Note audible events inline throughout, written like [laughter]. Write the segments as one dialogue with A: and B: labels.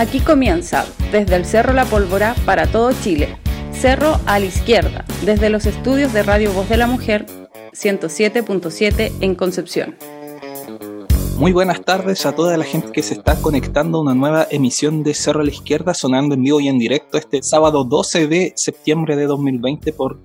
A: Aquí comienza, desde el Cerro La Pólvora para todo Chile. Cerro a la izquierda, desde los estudios de Radio Voz de la Mujer 107.7 en Concepción.
B: Muy buenas tardes a toda la gente que se está conectando a una nueva emisión de Cerro a la Izquierda, sonando en vivo y en directo este sábado 12 de septiembre de 2020 por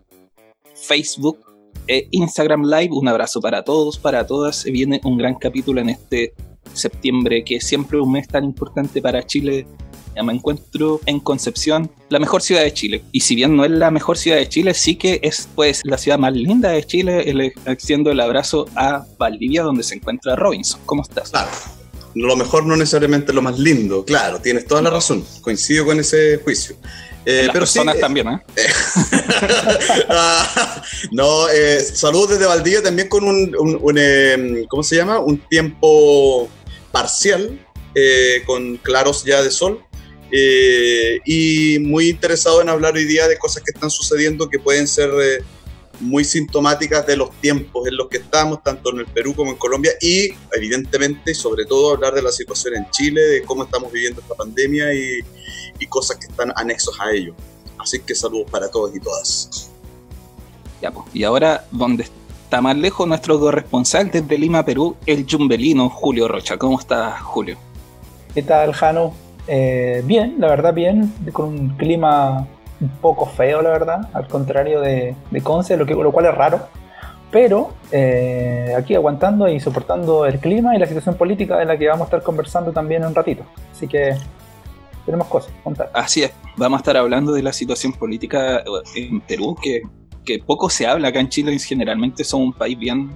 B: Facebook e Instagram Live. Un abrazo para todos, para todas. Viene un gran capítulo en este septiembre, que siempre es un mes tan importante para Chile. Ya me encuentro en Concepción, la mejor ciudad de Chile. Y si bien no es la mejor ciudad de Chile, sí que es pues la ciudad más linda de Chile. Le extiendo el abrazo a Valdivia, donde se encuentra Robinson. ¿Cómo estás?
C: Claro. Lo mejor no necesariamente lo más lindo, claro, tienes toda la razón. Coincido con ese juicio.
B: Eh, pero personas también, ¿eh? [laughs]
C: Ah, no, eh, saludos desde Valdivia también con un, un, em, ¿cómo se llama? Un tiempo parcial, eh, con claros ya de sol. Eh, y muy interesado en hablar hoy día de cosas que están sucediendo que pueden ser muy sintomáticas de los tiempos en los que estamos, tanto en el Perú como en Colombia, y evidentemente, sobre todo, hablar de la situación en Chile, de cómo estamos viviendo esta pandemia y, y cosas que están anexos a ello. Así que saludos para todos y todas.
B: Ya, pues, y ahora, donde está más lejos nuestro corresponsal desde Lima, Perú, el jumbelino Julio Rocha. ¿Cómo está, Julio?
D: ¿Qué tal, Jano? Eh, bien, la verdad, bien, con un clima un poco feo, la verdad, al contrario de, Conce, lo, cual es raro. Pero eh, aquí aguantando y soportando el clima y la situación política de la que vamos a estar conversando también un ratito. Así que tenemos cosas contar.
B: Así es, vamos a estar hablando de la situación política en Perú, que, poco se habla acá en Chile, generalmente somos un país bien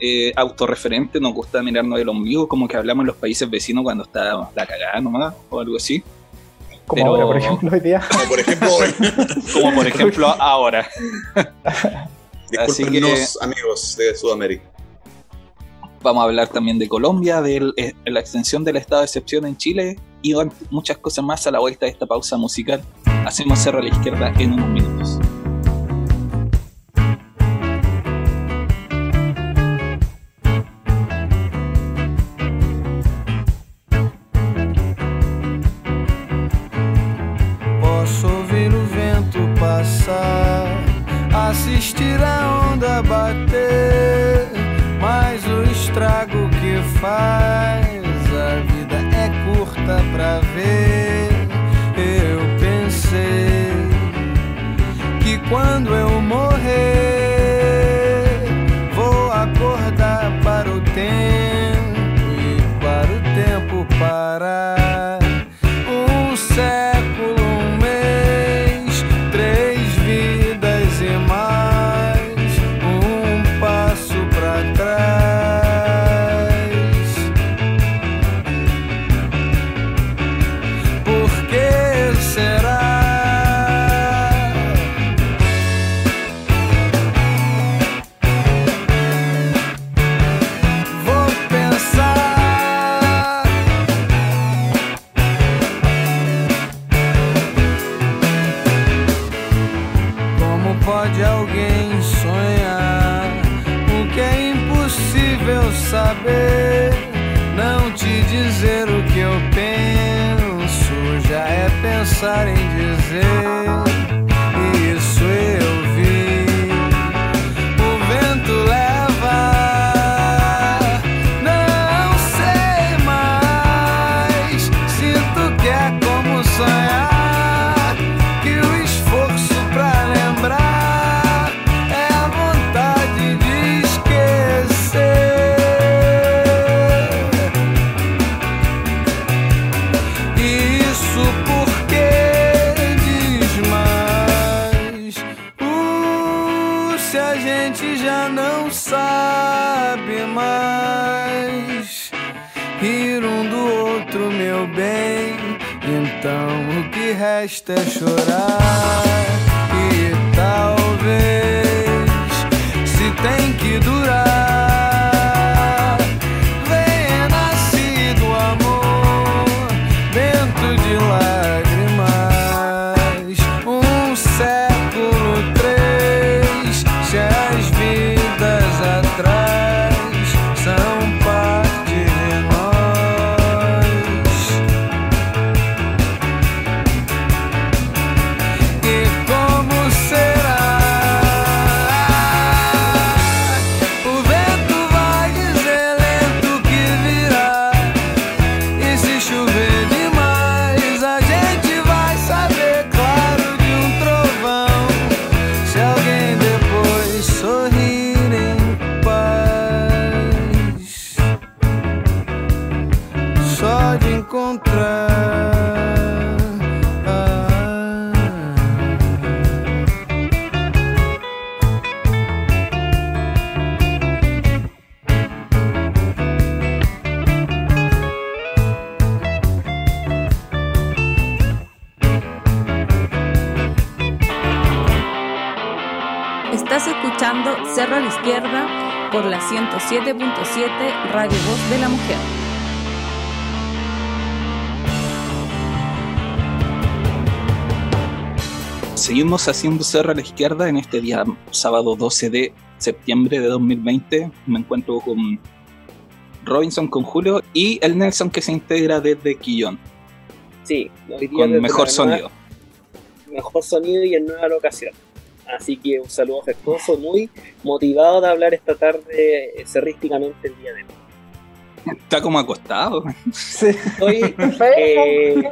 B: eh, autorreferente, nos gusta mirarnos del ombligo, como que hablamos en los países vecinos cuando está la cagada nomás, o algo así.
D: Como ahora, por ejemplo, hoy día. [laughs]
C: Como por ejemplo hoy.
B: como por ejemplo ahora. [laughs]
C: Disculpennos, amigos de Sudamérica.
B: Vamos a hablar también de Colombia, de eh, la extensión del estado de excepción en Chile y muchas cosas más a la vuelta de esta pausa musical. Hacemos cerro a la izquierda en unos minutos.
E: Saber? Não te dizer o que eu penso já é pensar em dizer. Resta é chorar.
A: Estás escuchando Cerro a la Izquierda por la 107.7 Radio Voz de la Mujer.
B: Seguimos haciendo cerro a la izquierda en este día sábado 12 de septiembre de 2020. Me encuentro con Robinson, con Julio y el Nelson que se integra desde Quillón,
F: Sí, hoy día
B: con mejor sonido.
F: nueva- mejor sonido y en nueva locación. Así que un saludo afectuoso, muy motivado de hablar esta tarde eh, cerrísticamente el día de hoy.
B: Está como acostado.
D: Sí.
F: Estoy, [laughs] eh,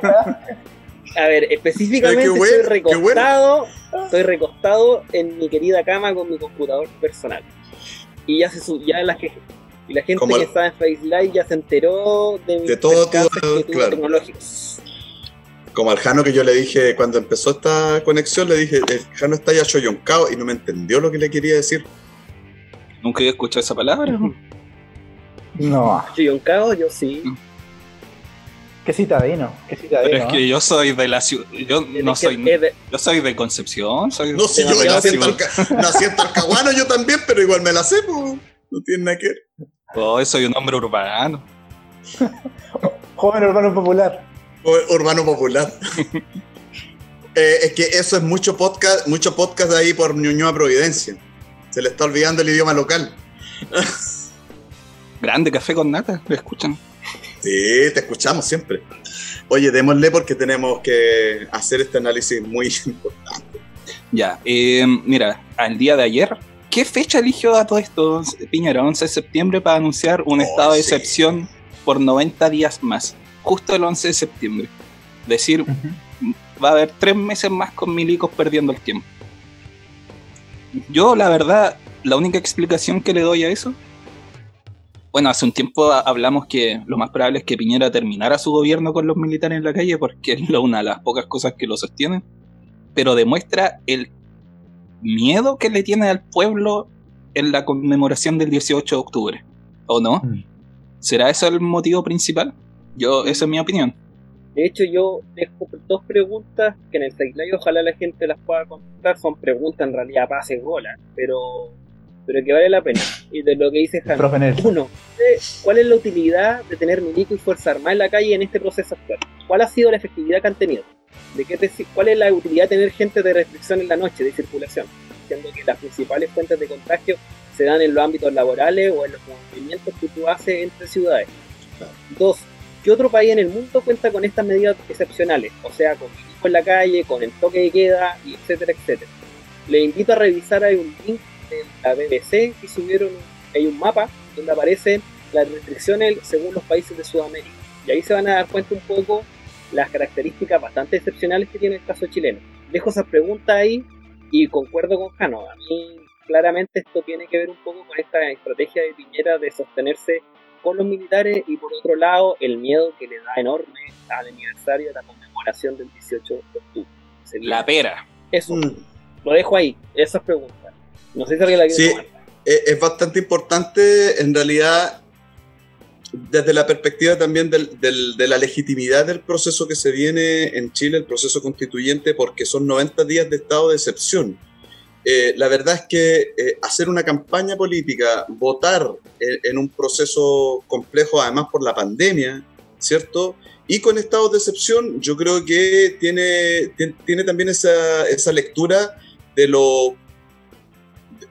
F: a ver, específicamente
C: bueno,
F: estoy
C: qué bueno.
F: recostado, estoy recostado en mi querida cama con mi computador personal. Y ya se su- ya la, que- y la gente
C: Como
F: que
C: el-
F: está en Face Live ya se enteró de mis
C: De todo tu-
F: percances que tuve
C: claro.
F: tecnológicos.
C: Como al Jano que yo le dije cuando empezó esta conexión, le dije, el Jano está ya choyoncado y no me entendió lo que le quería decir.
B: Nunca había escuchado esa palabra.
D: No,
F: Chilloncado, yo sí.
D: qué citadino, qué citadino.
B: Pero es que yo soy de la ciudad. Yo no soy.
F: de-
B: Yo soy de Concepción. Soy
C: No, si yo nací en, nací Talcahuano yo también, pero igual me la sé, pues. No tiene nada que ver.
B: Oh, soy un hombre urbano.
D: Joven urbano popular.
C: Urbano popular. [laughs] Eh, es que eso es mucho podcast, mucho podcast ahí por Ñuñoa Providencia. Se le está olvidando el idioma local. [laughs]
B: Grande café con nata. ¿Lo escuchan?
C: Sí, te escuchamos siempre. Oye, démosle porque tenemos que hacer este análisis muy [laughs] importante.
B: Ya. eh, mira, al día de ayer. ¿Qué fecha eligió a todo esto Piñera? 11 de septiembre para anunciar un
C: Oh,
B: estado de
C: sí.
B: excepción por 90 días más. Justo el 11 de septiembre. Decir, va a haber tres meses más con milicos perdiendo el tiempo. Yo, la verdad, la única explicación que le doy a eso. Bueno, hace un tiempo hablamos que lo más probable es que Piñera terminara su gobierno con los militares en la calle porque [laughs] es una de las pocas cosas que lo sostienen. Pero demuestra el miedo que le tiene al pueblo en la conmemoración del 18 de octubre. ¿O no?
D: Mm.
B: ¿Será eso el motivo principal? Yo, esa es mi opinión.
F: De hecho, yo dejo dos preguntas que en el Live ojalá la gente las pueda contestar. Son preguntas en realidad pase bola, pero, pero que vale la pena. Y de lo que dice
D: Nelson.
F: Uno, ¿cuál es la utilidad de tener milico y fuerza armada en la calle en este proceso actual? ¿Cuál ha sido la efectividad que han tenido? ¿De qué te- ¿Cuál es la utilidad de tener gente de restricción en la noche, de circulación? Siendo que las principales fuentes de contagio se dan en los ámbitos laborales o en los movimientos que tú haces entre ciudades. Dos, ¿qué otro país en el mundo cuenta con estas medidas excepcionales? O sea, con milico en la calle, con el toque de queda, y etcétera, etcétera. Les invito a revisar, hay un link de la BBC que subieron, hay un mapa donde aparecen las restricciones según los países de Sudamérica. Y ahí se van a dar cuenta un poco las características bastante excepcionales que tiene el caso chileno. Dejo esas preguntas ahí y concuerdo con Jano. A mí claramente esto tiene que ver un poco con esta estrategia de Piñera de sostenerse con los militares y por otro lado el miedo que le da enorme al aniversario de la conmemoración del 18 de octubre. Sería
B: La pera.
F: eso,
C: Mm.
F: lo dejo ahí, esas preguntas. No sé si alguien la quiere
C: Sí.
F: tomar.
C: Eh, es bastante importante, en realidad, desde la perspectiva también del, del, de la legitimidad del proceso que se viene en Chile, el proceso constituyente, porque son 90 días de estado de excepción. Eh, la verdad es que eh, hacer una campaña política, votar en, un proceso complejo, además por la pandemia, ¿cierto? Y con estados de excepción, yo creo que tiene, tiene también esa, esa lectura de, lo,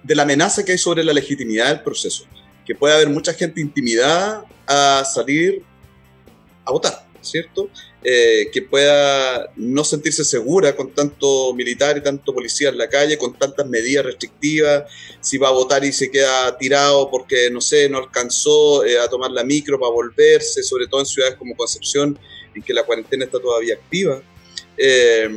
C: de la amenaza que hay sobre la legitimidad del proceso que puede haber mucha gente intimidada a salir a votar, ¿cierto? Eh, que pueda no sentirse segura con tanto militar y tanto policía en la calle, con tantas medidas restrictivas, si va a votar y se queda tirado porque, no sé, no alcanzó eh, a tomar la micro para volverse, sobre todo en ciudades como Concepción, en que la cuarentena está todavía activa. Eh,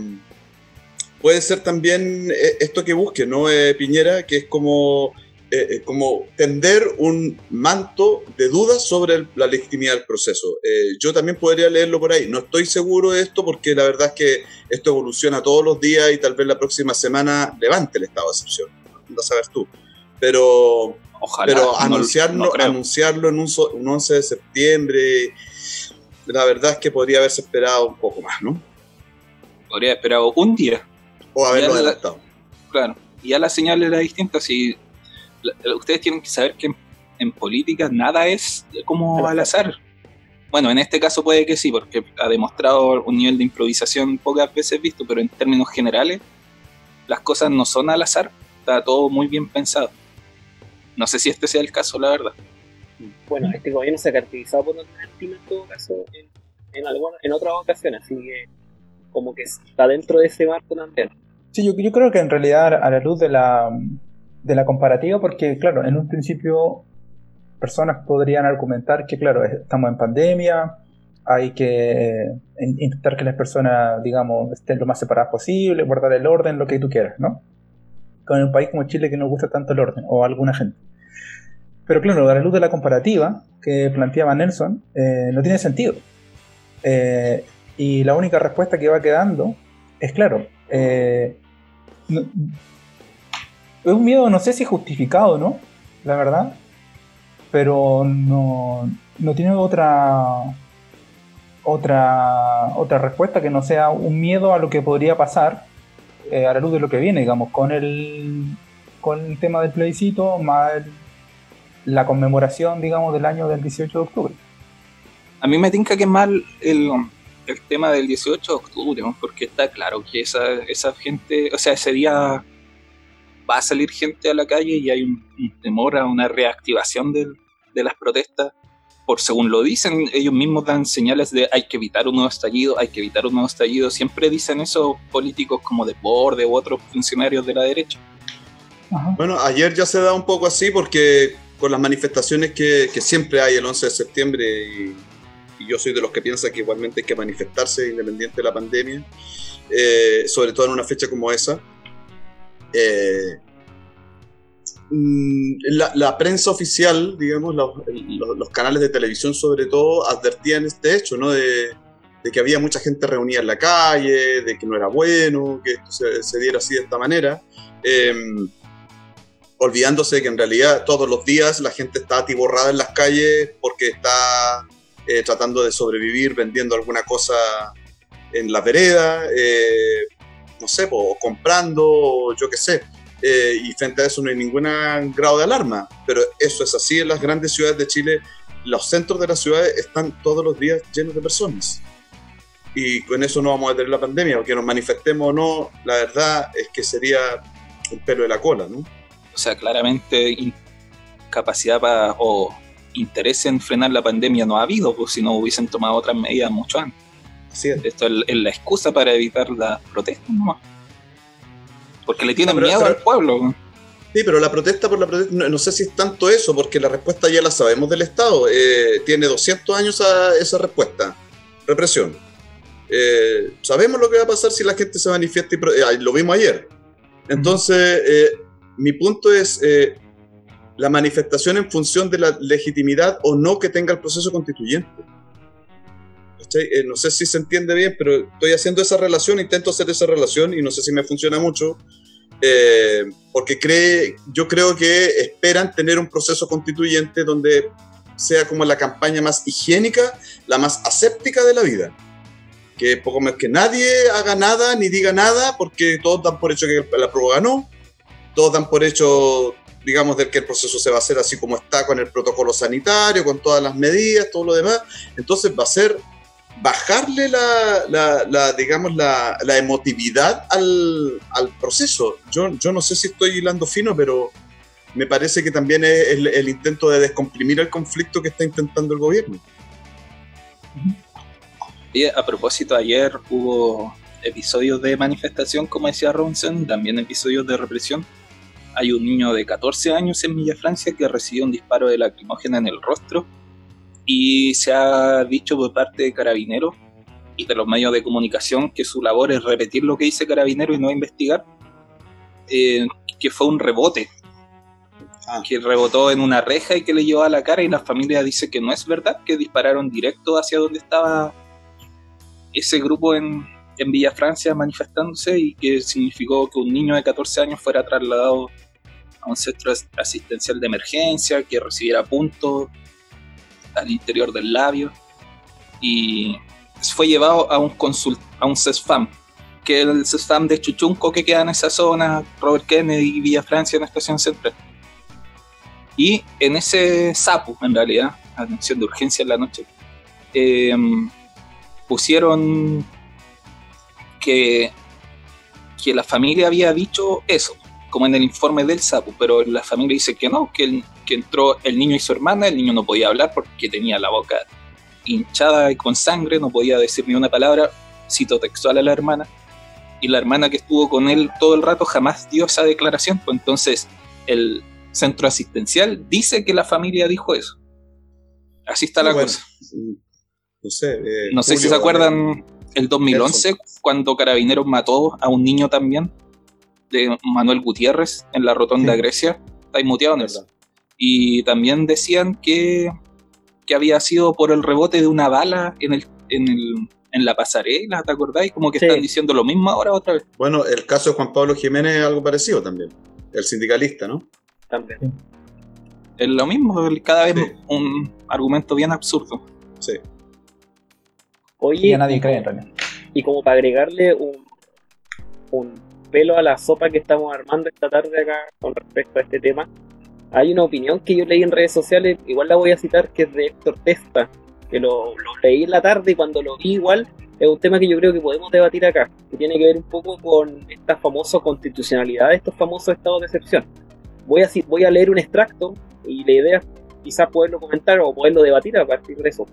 C: puede ser también esto que busque, ¿no, Piñera? Que es como eh, eh, como tender un manto de dudas sobre la legitimidad del proceso. Eh, yo también podría leerlo por ahí. No estoy seguro de esto porque la verdad es que esto evoluciona todos los días y tal vez la próxima semana levante el estado de excepción. No sabes tú. Pero,
B: Ojalá,
C: pero anunciarlo, anunciarlo en un, un 11 de septiembre, la verdad es que podría haberse esperado un poco más, ¿no?
B: Podría haber esperado un día.
C: O haberlo adelantado.
B: Claro. Y ya la señal era distinta. Si ustedes tienen que saber que en, política nada es como al azar. Bueno, en este caso puede que sí, porque ha demostrado un nivel de improvisación pocas veces visto, pero en términos generales las cosas no son al azar, está todo muy bien pensado. No sé si este sea el caso, la verdad.
F: Bueno, este gobierno se ha caracterizado por no tener en todo caso en, en, en otras ocasiones, así que como que está dentro de ese marco también.
D: Sí, yo, yo creo que en realidad a la luz de la, de la comparativa porque, claro, en un principio personas podrían argumentar que, claro, estamos en pandemia, hay que intentar que las personas, digamos, estén lo más separadas posible, guardar el orden, lo que tú quieras, ¿no? Con un país como Chile que no gusta tanto el orden, o alguna gente. Pero claro, a la luz de la comparativa que planteaba Nelson, eh, no tiene sentido. Eh, y la única respuesta que va quedando es, claro, eh, es un miedo, no sé si justificado, ¿no? La verdad. Pero no, no tiene otra otra otra respuesta que no sea un miedo a lo que podría pasar eh, a la luz de lo que viene, digamos, con el con el tema del plebiscito más la conmemoración, digamos, del año del 18 de octubre.
B: A mí me tinca que mal el, el tema del 18 de octubre, porque está claro que esa, esa gente, o sea, ese día va a salir gente a la calle y hay un, temor a una reactivación de, las protestas. Por según lo dicen, ellos mismos dan señales de hay que evitar un nuevo estallido, hay que evitar un nuevo estallido. Siempre dicen eso políticos como de Borde u otros funcionarios de la derecha.
C: Bueno, ayer ya se da un poco así porque con las manifestaciones que, siempre hay el 11 de septiembre y, yo soy de los que piensa que igualmente hay que manifestarse independiente de la pandemia, eh, sobre todo en una fecha como esa. Eh, mm, la, prensa oficial, digamos, los, canales de televisión sobre todo, advertían este hecho, ¿no? De, que había mucha gente reunida en la calle, de que no era bueno, que esto se, diera así de esta manera, em, olvidándose de que en realidad todos los días la gente está atiborrada en las calles porque está eh, tratando de sobrevivir vendiendo alguna cosa en la vereda. Eh, no sé, o comprando, yo qué sé. Eh, y frente a eso no hay ningún grado de alarma. Pero eso es así en las grandes ciudades de Chile. Los centros de las ciudades están todos los días llenos de personas. Y con eso no vamos a tener la pandemia, aunque nos manifestemos o no, la verdad es que sería un pelo de la cola, ¿no?
B: O sea, claramente incapacidad para, o interés en frenar la pandemia no ha habido, pues si no hubiesen tomado otras medidas mucho antes. Esto es, la excusa para evitar las protestas nomás. Porque le tienen miedo al pueblo.
C: Sí, pero la protesta por la protesta, no, sé si es tanto eso, porque la respuesta ya la sabemos del Estado. Eh, tiene 200 años esa respuesta. Represión. Eh, sabemos lo que va a pasar si la gente se manifiesta y eh, lo vimos ayer. Entonces, mi punto es la manifestación en función de la legitimidad o no que tenga el proceso constituyente. Eh, no sé si se entiende bien, pero estoy haciendo esa relación, intento hacer esa relación y no sé si me funciona mucho, eh, porque cree, yo creo que esperan tener un proceso constituyente donde sea como la campaña más higiénica, la más aséptica de la vida. Que poco más que nadie haga nada ni diga nada, porque todos dan por hecho que la prueba ganó, todos dan por hecho, digamos, de que el proceso se va a hacer así como está, con el protocolo sanitario, con todas las medidas, todo lo demás. Entonces va a ser bajarle la, la, la digamos, la, la emotividad al, al, proceso. Yo, yo no sé si estoy hilando fino, pero me parece que también es el, el, intento de descomprimir el conflicto que está intentando el gobierno.
B: Y a propósito, ayer hubo episodios de manifestación, como decía Robinson, también episodios de represión. Hay un niño de 14 años en Villa Francia que recibió un disparo de lacrimógena en el rostro y se ha dicho por parte de Carabineros y de los medios de comunicación que su labor es repetir lo que dice Carabineros y no investigar, eh, que fue un rebote, ah. que rebotó en una reja y que le llevó a la cara y la familia dice que no es verdad, que dispararon directo hacia donde estaba ese grupo en, en Villa Francia manifestándose y que significó que un niño de 14 años fuera trasladado a un centro asistencial de emergencia, que recibiera puntos al interior del labio y fue llevado a un consult a un CESFAM, que es el CESFAM de Chuchunco que queda en esa zona, Robert Kennedy y Villa Francia en la estación central. Y en ese SAPU, en realidad, atención de urgencia en la noche, em, pusieron que, que la familia había dicho eso, como en el informe del SAPU, pero la familia dice que no, que el, entró el niño y su hermana, el niño no podía hablar porque tenía la boca hinchada y con sangre, no podía decir ni una palabra, cito textual a la hermana, y la hermana que estuvo con él todo el rato jamás dio esa declaración, pues entonces el centro asistencial dice que la familia dijo eso. Así está la cosa.
C: No sé, eh,
B: no sé si se acuerdan el 2011 cuando Carabineros mató a un niño también de Manuel Gutiérrez en la rotonda de Grecia. Está muteado en eso y también decían que, que había sido por el rebote de una bala en, el, en, el, en la pasarela, ¿te acordáis? Como que están diciendo lo mismo ahora otra vez.
C: Bueno, el caso de Juan Pablo Jiménez es algo parecido también, el sindicalista, ¿no?
F: También.
B: Es lo mismo, cada vez un argumento bien absurdo.
C: Sí.
D: Oye, nadie cree en realidad.
F: Y como para agregarle un, un pelo a la sopa que estamos armando esta tarde acá con respecto a este tema, hay una opinión que yo leí en redes sociales, igual la voy a citar, que es de Héctor Testa, que lo, leí en la tarde y cuando lo vi igual es un tema que yo creo que podemos debatir acá, que tiene que ver un poco con esta famosa constitucionalidad de estos famosos estados de excepción. Voy a, voy a leer un extracto y la idea es quizás poderlo comentar o poderlo debatir a partir de eso.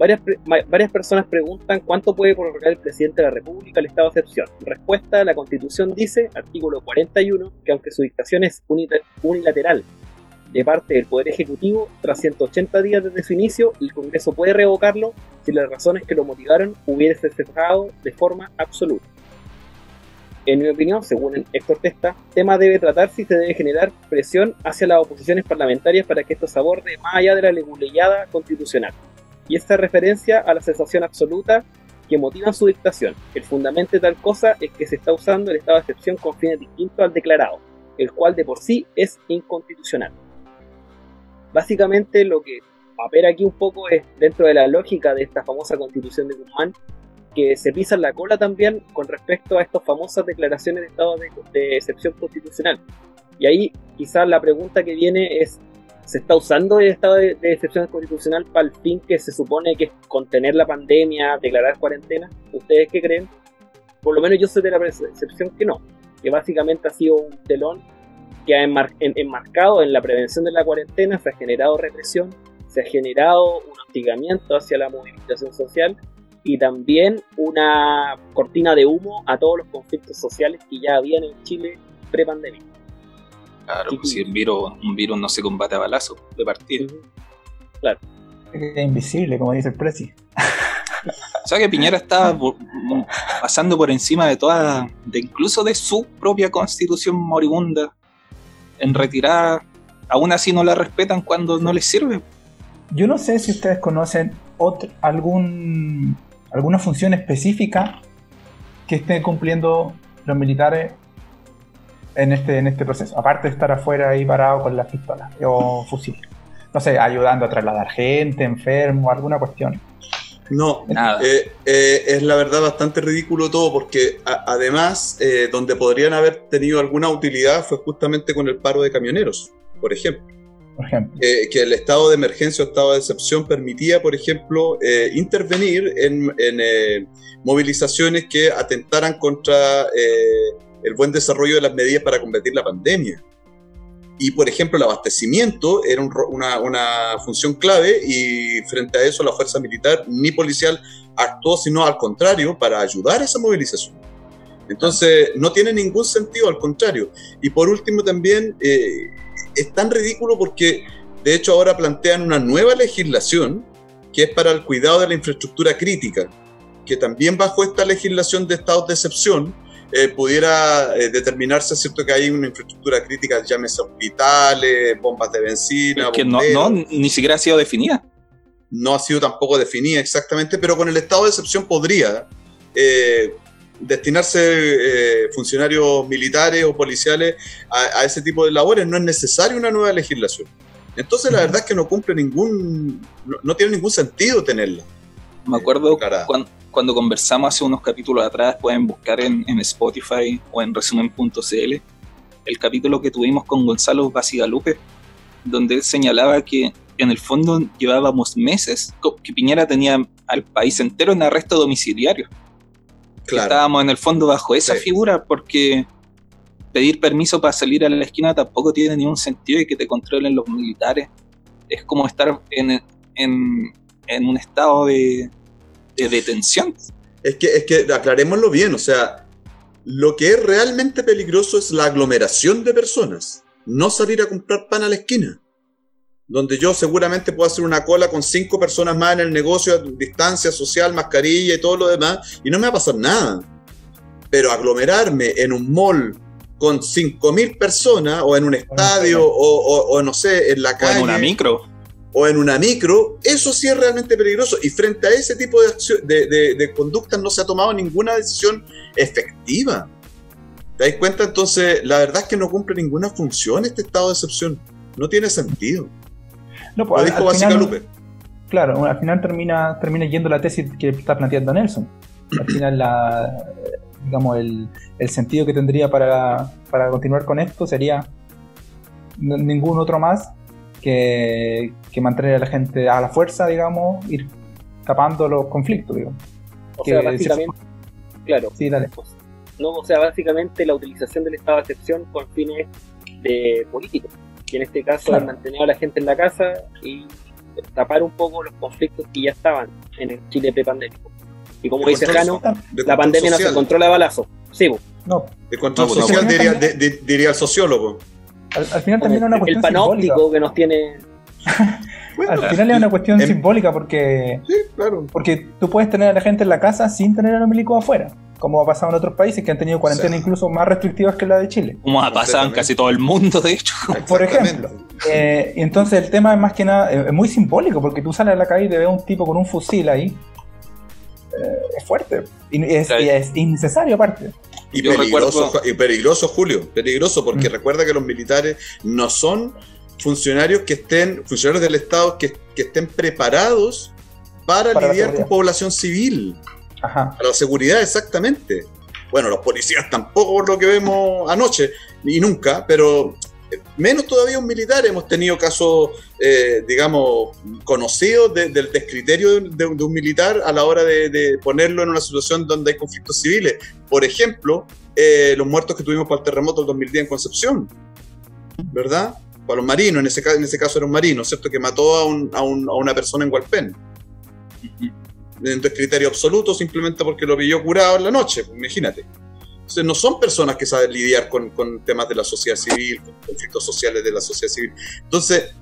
F: Varias, personas preguntan cuánto puede prorrogar el presidente de la República el estado de excepción. Respuesta, la Constitución dice, artículo 41, que aunque su dictación es unilateral de parte del Poder Ejecutivo, tras 180 días desde su inicio, el Congreso puede revocarlo si las razones que lo motivaron hubiese cesado de forma absoluta. En mi opinión, según Héctor Testa, tema debe tratar si se debe generar presión hacia las oposiciones parlamentarias para que esto se aborde más allá de la leguleyada constitucional y esta referencia a la sensación absoluta que motiva su dictación. El fundamento de tal cosa es que se está usando el estado de excepción con fines distintos al declarado, el cual de por sí es inconstitucional. Básicamente lo que apera aquí un poco es dentro de la lógica de esta famosa constitución de Guzmán, que se pisa la cola también con respecto a estas famosas declaraciones de estado de, de excepción constitucional. Y ahí quizás la pregunta que viene es se está usando el estado de, excepción constitucional para el fin que se supone que es contener la pandemia, declarar cuarentena. ¿Ustedes qué creen? Por lo menos yo soy de la percepción que no, que básicamente ha sido un telón que ha enmarcado en la prevención de la cuarentena, se ha generado represión, se ha generado un hostigamiento hacia la movilización social y también una cortina de humo a todos los conflictos sociales que ya habían en Chile pre-pandemia.
B: Claro, pues, si el virus, un virus no se combate a balazo de partida.
F: Claro.
D: Es invisible, como dice el Prezi.
B: O sea que Piñera está pasando por encima de toda, de incluso de su propia constitución moribunda, en retirada, aún así no la respetan cuando no les sirve.
D: Yo no sé si ustedes conocen algún, alguna función específica que estén cumpliendo los militares en este, en este proceso, aparte de estar afuera ahí parado con las pistolas o fusil. no sé, ayudando a trasladar gente, enfermo, alguna cuestión.
C: No,
B: Nada.
C: eh, eh, es la verdad bastante ridículo todo porque a- además eh, donde podrían haber tenido alguna utilidad fue justamente con el paro de camioneros, por ejemplo.
D: Por ejemplo.
C: Eh, que el estado de emergencia o estado de excepción permitía, por ejemplo, eh, intervenir en, en, eh, movilizaciones que atentaran contra eh, el buen desarrollo de las medidas para combatir la pandemia. Y, por ejemplo, el abastecimiento era una función clave y frente a eso la fuerza militar ni policial actuó, sino al contrario, para ayudar a esa movilización. Entonces, no tiene ningún sentido, al contrario. Y por último, también eh, es tan ridículo porque, de hecho, ahora plantean una nueva legislación que es para el cuidado de la infraestructura crítica, que también bajo esta legislación de estados de excepción eh, pudiera eh, determinarse, ¿cierto?, que hay una infraestructura crítica, llámese hospitales, bombas de benzina,
B: Es que no, ni siquiera ha sido definida.
C: no ha sido tampoco definida exactamente, pero con el estado de excepción podría eh, destinarse eh, funcionarios militares o policiales a, a ese tipo de labores. No es necesaria una nueva legislación. Entonces, la verdad es que no cumple ningún. No, no tiene ningún sentido tenerla.
B: Me acuerdo
C: Declarada.
B: Cuan- cuando, conversamos hace unos capítulos atrás, pueden buscar en, en Spotify o en resumen.cl el capítulo que tuvimos con Gonzalo Basigalupe, donde él señalaba que en el fondo llevábamos meses que Piñera tenía al país entero en arresto domiciliario.
C: Claro.
B: Estábamos en el fondo bajo esa
C: Sí.
B: figura porque pedir permiso para salir a la esquina tampoco tiene ningún sentido y que te controlen los militares. Es como estar en, en, en un estado de, de detención.
C: Es que, es que aclarémoslo bien, o sea, lo que es realmente peligroso es la aglomeración de personas, no salir a comprar pan a la esquina, donde yo seguramente puedo hacer una cola con cinco personas más en el negocio, a distancia social, mascarilla y todo lo demás, y no me va a pasar nada. Pero aglomerarme en un mall con 5.000 personas, o en un estadio, o, o- o no sé, en la
B: O
C: calle
B: en una micro.
C: O en una micro, eso sí es realmente peligroso. Y frente a ese tipo de, de, de- de conductas no se ha tomado ninguna decisión efectiva. ¿Te das cuenta? Entonces, la verdad es que no cumple ninguna función este estado de excepción. No tiene sentido.
D: No,
C: Lo
D: pues, al-
C: dijo
D: al
C: Básica
D: final-
C: Lupe.
D: Claro, al final termina, termina yendo la tesis que está planteando Nelson. Al final, la, digamos, el, el sentido que tendría para, para continuar con esto sería ningún otro más que, que mantener a la gente a la fuerza, digamos, ir tapando los conflictos, digamos.
F: O
D: Que
F: sea,
D: si-
F: básicamente, claro.
D: Sí, dale.
F: No, o sea, básicamente la utilización del estado de excepción con fines de políticos. Y en este caso
D: Claro.
F: es mantener a la gente en la casa y tapar un poco los conflictos que ya estaban en el Chile prepandémico. Y como
C: De
F: dice Jano, la pandemia no se controla a balazo. Sí.
D: No,
C: De control
B: No,
C: social,
D: no.
C: diría, di- di- diría el sociólogo.
D: Al, al final también es una
F: el,
D: cuestión
F: panóptico
D: simbólica.
F: que nos tiene. [laughs]
C: Bueno,
D: Al final es una cuestión
C: em-
D: simbólica porque
C: sí, claro.
D: Porque tú puedes tener a la gente en la casa sin tener a los milicos afuera, como ha pasado en otros países que han tenido cuarentenas
C: Sí.
D: incluso más restrictivas que la de Chile.
B: Como ha pasado en casi todo el mundo, de hecho. [laughs]
D: Por ejemplo. Eh, y entonces el tema es más que nada, eh, es muy simbólico, porque tú sales a la calle y te ves a un tipo con un fusil ahí. Eh, es fuerte. Y es, y es innecesario aparte.
C: Y
B: Yo
C: peligroso,
B: recuerdo-
C: y peligroso, Julio, peligroso, porque
D: Mm.
C: recuerda que los militares no son funcionarios que estén, funcionarios del Estado que, que estén preparados para,
D: Para
C: lidiar con población civil,
D: Ajá.
C: para la seguridad exactamente. Bueno, los policías tampoco por lo que vemos anoche, y nunca, pero menos todavía un militar. Hemos tenido casos, eh, digamos, conocidos de- del descriterio de, de- de un militar a la hora de, ponerlo en una situación donde hay conflictos civiles. Por ejemplo, eh, los muertos que tuvimos para el terremoto del 2010 en Concepción, ¿verdad? Para los marinos, en ese, en ese caso era un marino, ¿cierto? Que mató a, un- a un- a una persona en Hualpén. En descriterio absoluto, simplemente porque lo pilló curado en la noche, pues, imagínate. Entonces, no son personas que saben lidiar con, con temas de la sociedad civil, con conflictos sociales de la sociedad civil. Entonces,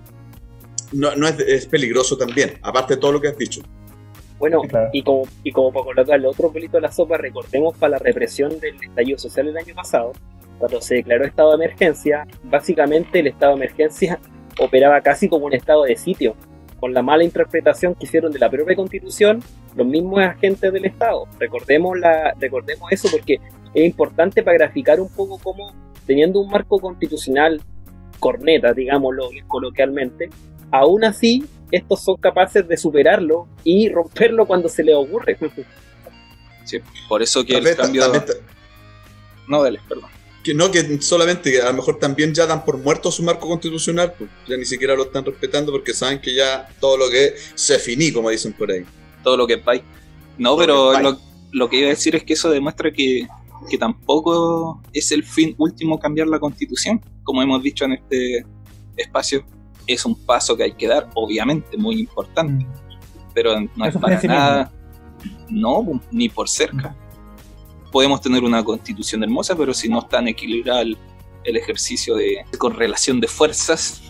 C: no, no es, es peligroso también, aparte de todo lo que has dicho.
F: Bueno,
D: claro.
F: y como, y como para colocarle otro pelito a la sopa, recordemos para la represión del estallido social el año pasado, cuando se declaró estado de emergencia, básicamente el estado de emergencia [laughs] operaba casi como un estado de sitio, con la mala interpretación que hicieron de la propia constitución los mismos agentes del Estado. Recordemos, la, recordemos eso porque es importante para graficar un poco cómo, teniendo un marco constitucional corneta, digámoslo coloquialmente, aún así, estos son capaces de superarlo y romperlo cuando se les ocurre. [laughs]
B: Sí, por eso que
C: Tal
B: el cambio...
C: también-
B: No, dale, perdón.
C: que no, que solamente que a lo mejor también ya dan por muerto su marco constitucional, pues ya ni siquiera lo están respetando porque saben que ya todo lo que es se finí, como dicen por ahí.
B: todo lo que es byte. No,
C: Todo
B: pero
C: lo que es
B: lo, lo que iba a decir es que eso demuestra que, que tampoco es el fin último cambiar la constitución, como hemos dicho en este espacio. Es un paso que hay que dar, obviamente, muy importante, pero no es para nada, no, ni por cerca. Podemos tener una constitución hermosa, pero si no está en equilibrado el, el ejercicio de correlación de fuerzas,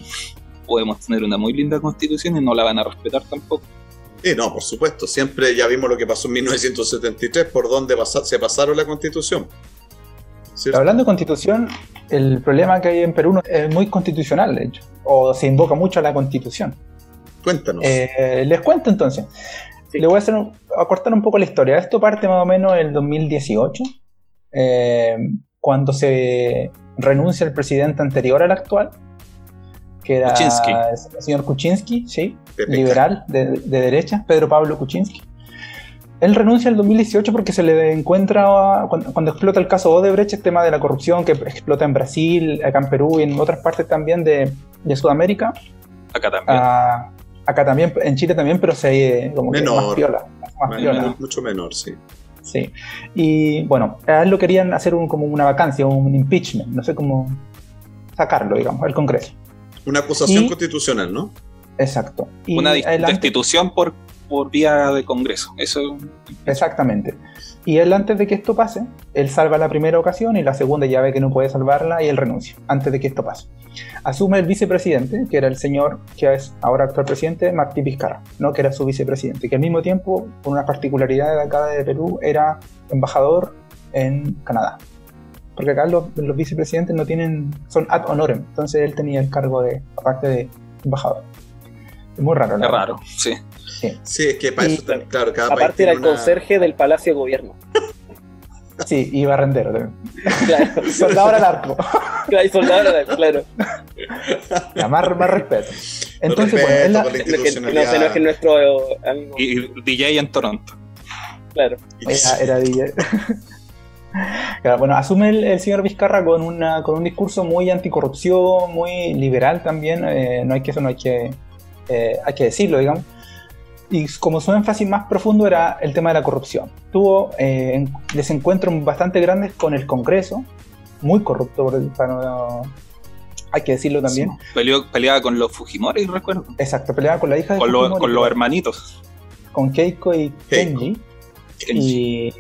B: podemos tener una muy linda constitución y no la van a respetar tampoco.
C: Sí, no, por supuesto, siempre ya vimos lo que pasó en 1973, por donde pasa- se pasaron la constitución. ¿Cierto?
D: Hablando de constitución, el problema que hay en Perú es muy constitucional, de hecho, o se invoca mucho a la constitución.
C: Cuéntanos.
D: Eh, les cuento entonces.
F: Sí.
D: Le voy a hacer un- a cortar un poco la historia. Esto parte más o menos en el 2018, eh, cuando se renuncia el presidente anterior al actual, que era
B: Kuczynski.
D: el señor Kuczynski, sí, liberal de, de derecha, Pedro Pablo Kuczynski. Él renuncia en el 2018 porque se le encuentra, cuando, cuando explota el caso Odebrecht, el tema de la corrupción que explota en Brasil, acá en Perú y en otras partes también de, de Sudamérica,
B: Acá también.
D: Ah, acá también, en Chile también, pero se eh, como que
C: Menor.
D: más piola. Más piola,
C: mucho menor, sí.
D: sí. Y bueno, a él lo querían hacer un- como una vacancia, un impeachment, no sé cómo sacarlo, digamos, al Congreso.
C: Una acusación
D: Y-
C: constitucional, ¿no?
D: Exacto. Y
B: una destitución por, por vía de Congreso. Eso
D: Exactamente. Y él antes de que esto pase, él salva la primera ocasión y la segunda ya ve que no puede salvarla y él renuncia antes de que esto pase. Asume el vicepresidente, que era el señor que es ahora actual presidente, Martí Vizcarra, ¿no? que era su vicepresidente, que al mismo tiempo, por una particularidad de acá de Perú, era embajador en Canadá. Porque acá los, los vicepresidentes no tienen, son ad honorem, entonces él tenía el cargo de, aparte de embajador. Es muy raro, la
B: es raro, sí.
C: Sí, es que para
D: Y-
C: eso, tam- claro, cada país
F: Aparte era el
C: una-
F: conserje del Palacio de Gobierno. [laughs]
D: Sí, y barrendero también.
F: Claro, [laughs]
D: Soldado al arco. [laughs]
F: claro, y soldado, claro.
D: Ya, más, más respeto. Entonces,
C: respeto
D: bueno,
F: no se enoje nuestro eh, amigo.
B: Y DJ en Toronto.
F: Claro.
D: era, era DJ. Bueno, asume el, el señor Vizcarra con, una, con un discurso muy anticorrupción, muy liberal también, eh, no hay que eso no hay que, eh, hay que decirlo, digamos. Y como su énfasis más profundo era el tema de la corrupción. Tuvo eh, en- desencuentros bastante grandes con el Congreso, muy corrupto, por el- para no- hay que decirlo también.
B: Peleó- peleaba con los Fujimori, recuerdo.
D: Exacto, peleaba con la hija de
B: Con, lo-
D: Fujimori,
B: con los hermanitos.
D: con Keiko y
C: Keiko.
D: Kenji. Y,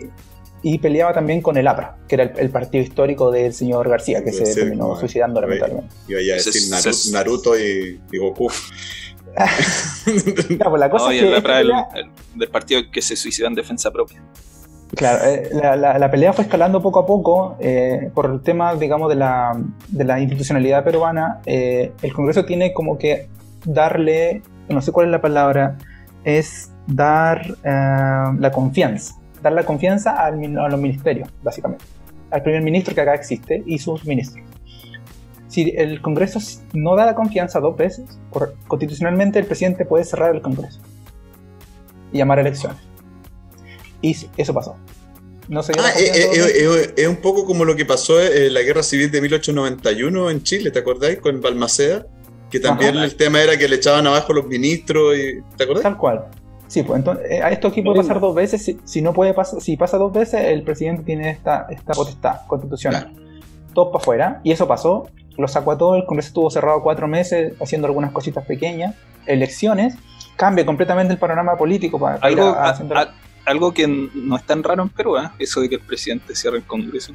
D: y peleaba también con el APRA, que era el, el partido histórico del señor García, que
C: Sí,
D: se terminó suicidando lamentablemente.
C: Iba a decir Naruto y, y Goku.
D: Ya, pues la cosa
B: No,
D: es
B: y
D: que
B: el el-
D: pelea-
B: el- del partido que se suicidó en defensa propia.
D: Claro, eh, la, la- la pelea fue escalando poco a poco eh, por el tema, digamos, de la, de la institucionalidad peruana. Eh, el Congreso tiene como que darle, no sé cuál es la palabra, es dar eh, la confianza, dar la confianza al a los ministerios, básicamente. Al primer ministro que acá existe y sus ministros. Si el Congreso no da la confianza dos veces, por- constitucionalmente el presidente puede cerrar el Congreso y llamar a elecciones. Y eso pasó. No la
C: Ah, eh, eh,
D: veces.
C: eh, es un poco como lo que pasó en la guerra civil de 1891 en Chile, ¿te acordáis? Con Balmaceda, que también
B: Ajá.
C: el tema era que le echaban abajo los ministros, y, ¿te acordás?
D: Tal cual. Sí, pues entonces, eh, a esto aquí puede pasar dos veces. Si, si no puede pasar, si pasa dos veces, el presidente tiene esta, esta potestad constitucional. Todo para afuera. Y eso pasó. Lo sacó a todo. El Congreso estuvo cerrado cuatro meses haciendo algunas cositas pequeñas. Elecciones. Cambia completamente el panorama político para,
B: Algo,
D: a- a
B: a-
D: haciendo-
B: a- algo que no es tan raro en Perú, ¿eh? eso de que el presidente cierre el Congreso.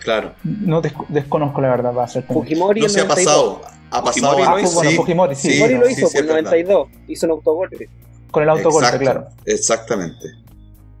C: Claro.
D: No desco- desconozco la verdad, va a ser
F: Fujimori
C: No se ha
F: 92.
C: pasado. Ha pasado.
B: Fujimori lo
D: Ah,
B: hizo.
D: bueno,
C: sí,
D: Fujimori, sí.
F: Fujimori lo hizo
C: sí,
F: por
C: verdad.
F: 92. Hizo un autogolpe.
D: Con el autogolpe,
C: Exacto,
D: claro.
C: Exactamente.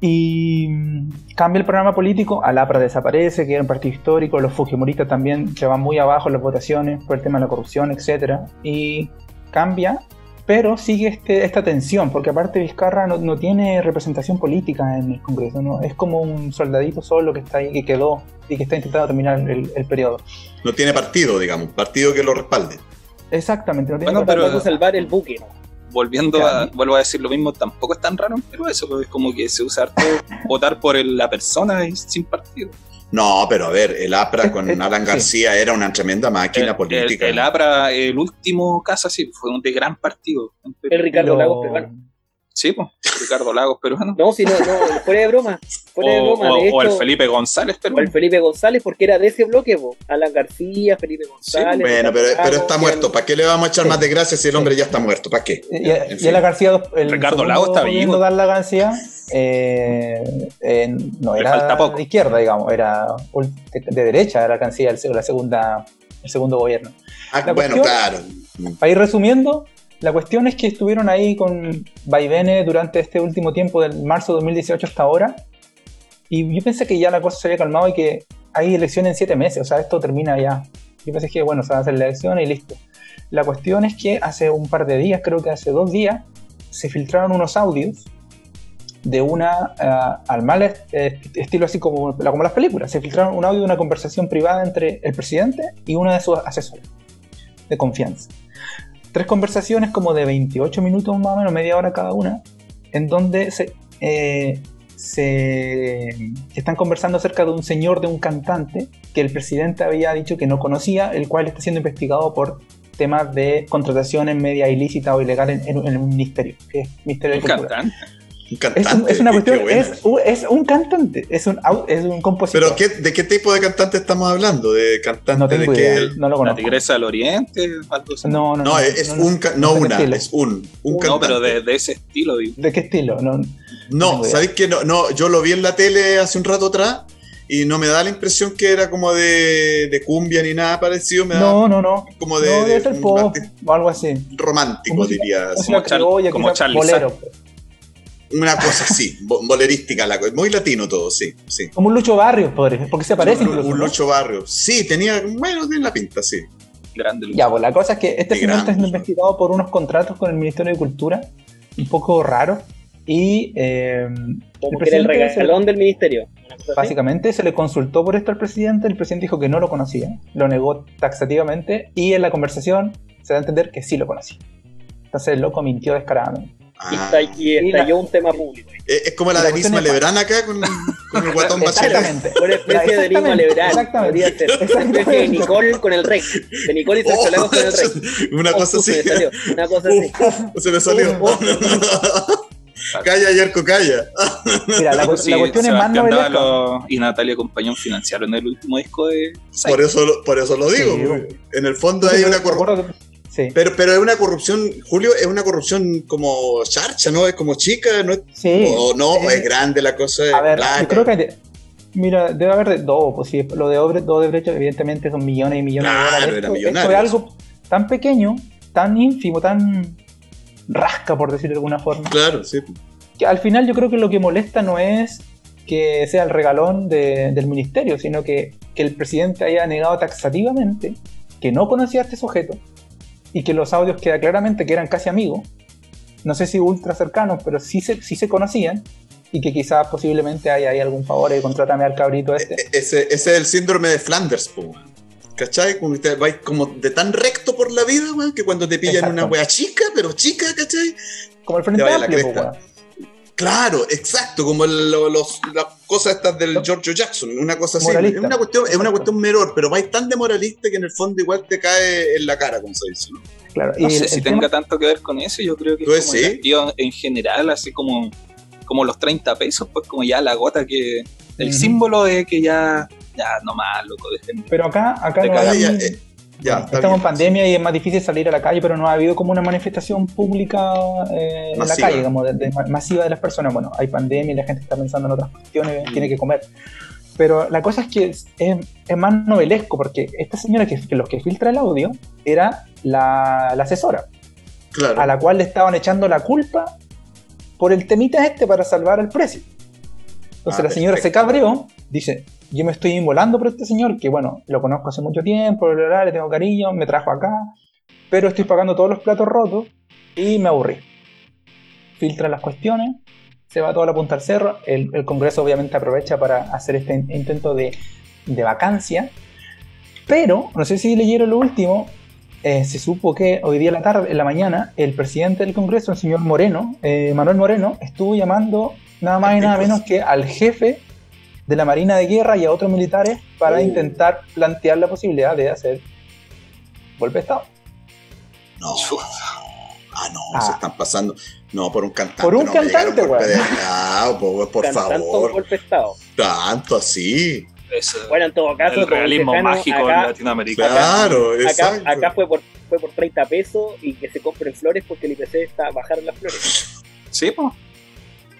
D: Y mm, cambia el programa político, Alapra desaparece, que era un partido histórico, los Fujimoristas también se van muy abajo en las votaciones por el tema de la corrupción, etc. Y cambia, pero sigue este, esta tensión, porque aparte Vizcarra no, no tiene representación política en el Congreso, ¿no? es como un soldadito solo que está ahí, que quedó y que está intentando terminar el, el periodo.
C: No tiene partido, digamos, partido que lo respalde.
D: Exactamente, no tiene
B: Bueno,
D: qué-
B: pero-
F: salvar el buque, ¿no?
B: Volviendo
D: Claro.
B: a, vuelvo a decir lo mismo, tampoco es tan raro, pero eso pues, es como que se usa harto [laughs] votar por el- la persona y sin partido.
C: No, pero a ver, el APRA con [laughs] Alan
D: sí.
C: García era una tremenda máquina
B: el,
C: política.
B: el- el APRA, el último caso así, fue un de gran partido.
F: El Ricardo Lagos.
B: Sí, pues, Ricardo Lagos peruano.
F: No, si no, no, fuera de broma. Fuera de
B: o,
F: broma,
B: o-
F: de
B: o el. Felipe González
F: o
B: peruano.
F: el Felipe González, porque era de ese bloque, po. Alan García, Felipe González.
C: Bueno, pero, pero está muerto. ¿Para qué le vamos a echar más de gracia si el hombre ya está muerto? ¿Para qué?
D: Y,
C: Ya, en
D: y
C: fin.
D: el García, el
B: Ricardo Lagos está vivo.
D: de Alan García, eh, eh, no era
B: falta poco.
D: de izquierda, digamos, era de, de derecha, era García el, la segunda, el segundo gobierno.
C: Ah,
D: la
C: bueno,
D: cuestión-
C: claro.
D: Para ir resumiendo, la cuestión es que estuvieron ahí con vaivenes durante este último tiempo, del marzo de 2018 hasta ahora, y yo pensé que ya la cosa se había calmado y que hay elecciones en siete meses, o sea, esto termina ya. Yo pensé que, bueno, se van a hacer las elecciones y listo. La cuestión es que hace un par de días, creo que hace dos días, se filtraron unos audios de una, ah, al mal est- estilo así como, como las películas, se filtraron un audio de una conversación privada entre el presidente y una de sus asesores de confianza. Tres conversaciones como de 28 minutos más o menos, media hora cada una, en donde se, eh, se están conversando acerca de un señor, de un cantante, que el presidente había dicho que no conocía, el cual está siendo investigado por temas de contratación en media ilícita o ilegal en, en- en un ministerio, que es Ministerio de
B: Un
D: Cultura.
B: cantante.
C: Un
D: Es,
C: cantante.
D: un- es una cuestión, es, un- es un cantante, es un, es un compositor.
C: Pero ¿qué, ¿de qué tipo de cantante estamos hablando? ¿De cantante
D: no tengo
C: de
D: idea,
C: qué?
D: no lo
B: La
D: conozco.
B: Tigresa del Oriente, algo así.
D: No, no,
C: No, es
D: no,
C: un, ca- no una, es un, un
B: No,
C: cantante.
B: pero de, de ese estilo, digo.
D: ¿De qué estilo? No,
C: No. ¿sabéis que no, no? Yo lo vi en la tele hace un rato atrás y no me da la impresión que era como de, de cumbia ni nada parecido, me da
D: no, no, no.
C: como de,
D: no, debe
C: de
D: ser
C: un
D: pop o algo así.
C: romántico, diría.
B: Char- como
D: quizás
B: Charly
D: bolero.
C: Una cosa así, [laughs] bo- bolerística, la co- muy latino todo, sí, sí.
D: Como un Lucho Barrios, podría- porque se parece
C: un,
D: incluso.
C: un
D: ¿no?
C: Lucho Barrio. Sí, tenía, bueno, tiene la pinta, sí.
B: Grande. Lucho.
D: Ya, pues la cosa es que este señor está siendo investigado por unos contratos con el Ministerio de Cultura, un poco raros, y eh,
F: Como
D: el
F: que era el
D: se-
F: regalón del ministerio. Cosa
D: básicamente se le consultó por esto al presidente, el presidente dijo que no lo conocía, lo negó taxativamente, y en la conversación se da a entender que sí lo conocía. Entonces el loco mintió descaradamente.
F: Y,
C: Ah,
F: está- y estalló un tema público.
C: es, es como la
D: La
C: Denise
D: cuestión es-
C: Malebrán acá con, con el guatón Bachelet.
D: Exactamente.
F: Una especie de
D: Exactamente,
F: Lebrán.
D: exactamente.
F: Una especie de. Nicole con el rey. De Nicole y Sergio Lagos con el rey. [laughs]
C: Oh, una cosa
F: Oh,
C: así.
F: Se me salió. Una cosa así.
C: Uf, [laughs] se me salió.
F: Oh, [laughs]
C: calla, Yerko, calla.
D: Mira, la, cu-
B: Sí,
D: la cuestión es más novelesca.
B: Y Natalia Compañón financiaron el último disco de
C: Por eso, lo- por eso lo digo.
D: Sí,
C: en el fondo hay una corrupción.
D: Sí,
C: Pero, pero es una corrupción, Julio, es una corrupción como charcha, ¿no? Es como chica, ¿no?
D: Sí.
C: o no, o
D: Eh,
C: es grande la cosa.
D: A ver, yo creo que. de- Mira, debe haber de todo. Pues sí, lo de de Odebrecht, evidentemente, son millones y millones
C: Claro,
D: de dólares.
C: era
D: Esto-
C: millonario.
D: Esto es algo tan pequeño, tan ínfimo, tan rasca, por decirlo de alguna forma.
C: Claro, sí.
D: Que al final, yo creo que lo que molesta no es que sea el regalón de- del ministerio, sino que, que el presidente haya negado taxativamente que no conocía a este sujeto y que los audios queda claramente que eran casi amigos, no sé si ultra cercanos, pero sí se, sí se conocían y que quizás posiblemente haya ahí algún favor de contrátame al cabrito este.
C: E- Ese, ese es el síndrome de Flanders, po. ¿Cachai? Como te vais como de tan recto por la vida, weón, que cuando te pillan
D: Exacto.
C: una wea chica, pero chica, ¿cachai?
D: Como el Frente Amplio,
C: cresta.
D: Pues.
C: Claro, exacto, como lo- los, las cosas estas del George Jackson, una cosa así.
D: Moralista.
C: Es una cuestión, es una cuestión menor, pero vais tan de moralista que en el fondo igual te cae en la cara, como se dice. ¿no?
D: Claro,
B: No
D: y
B: sé
D: el-
B: si
D: el
B: tenga
D: tema-
B: tanto que ver con eso, yo creo que
C: ¿Tú
B: es como el activo en general, así como, como los 30 pesos, pues como ya la gota que... El símbolo de que ya, ya no más, loco, dejen...
D: Pero acá, acá
B: Te
D: no
B: cagas,
D: hay...
C: ya, eh, ya,
D: Estamos en
C: bien.
D: pandemia y es más difícil salir a la calle, pero no ha habido como una manifestación pública eh, en la calle, digamos, de- de- masiva de las personas. Bueno, hay pandemia y la gente está pensando en otras cuestiones,
C: Mm.
D: tiene que comer. Pero la cosa es que es, es- es más novelesco, porque esta señora que, que los que filtra el audio era la, la asesora,
C: Claro.
D: a la cual le estaban echando la culpa por el temita este para salvar el precio. Entonces
C: Ah,
D: la señora se
C: perfecto.
D: cabreó, dice, yo me estoy inmolando por este señor, que bueno, lo conozco hace mucho tiempo, bla, bla, bla, le tengo cariño, me trajo acá, pero estoy pagando todos los platos rotos y me aburrí. Filtra las cuestiones, se va toda la punta al cerro, el, el Congreso obviamente aprovecha para hacer este in- intento de, de vacancia, pero, no sé si leyeron lo último, eh, se supo que hoy día en la tarde, en la mañana, el presidente del Congreso, el señor Moreno, eh, Manuel Moreno, estuvo llamando nada más y nada menos que al jefe de la Marina de Guerra y a otros militares para
C: Oh.
D: intentar plantear la posibilidad de hacer golpe de Estado.
C: No. [laughs] Ah, no,
D: Ah.
C: se están pasando. No, por un cantante.
D: Por un
C: no
D: cantante, weón.
C: Estado, por, por favor.
F: golpe de Estado.
C: Tanto así.
B: Es, eh,
F: Bueno, en todo caso,
B: el realismo mágico
F: acá-
B: latinoamericano.
C: Claro,
F: Acá,
C: exacto.
F: acá fue por fue por 30 pesos y que se compren flores porque el IPC está bajaron las flores.
B: Sí, pues.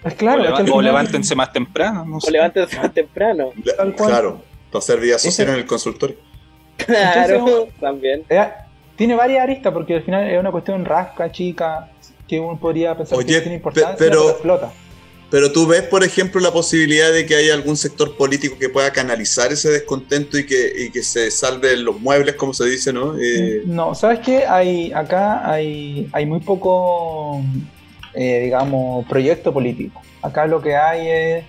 D: Es claro,
B: o, leva- o levántense más temprano. No
F: O
B: sé.
F: levántense más temprano.
D: tal cual.
C: Claro, para hacer vida social
D: Ese-
C: en el consultorio.
F: Claro,
D: Entonces,
F: también.
D: Eh, tiene varias aristas porque al final es una cuestión rasca, chica, que uno podría pensar
C: Oye,
D: que tiene importancia,
C: pe- pero-
D: pero explota.
C: Pero tú ves, por ejemplo, la posibilidad de que haya algún sector político que pueda canalizar ese descontento y que, y que se salve los muebles, como se dice, ¿no? Eh,
D: No, ¿sabes qué? Hay, acá hay, hay muy poco, eh, digamos, proyecto político. Acá lo que hay es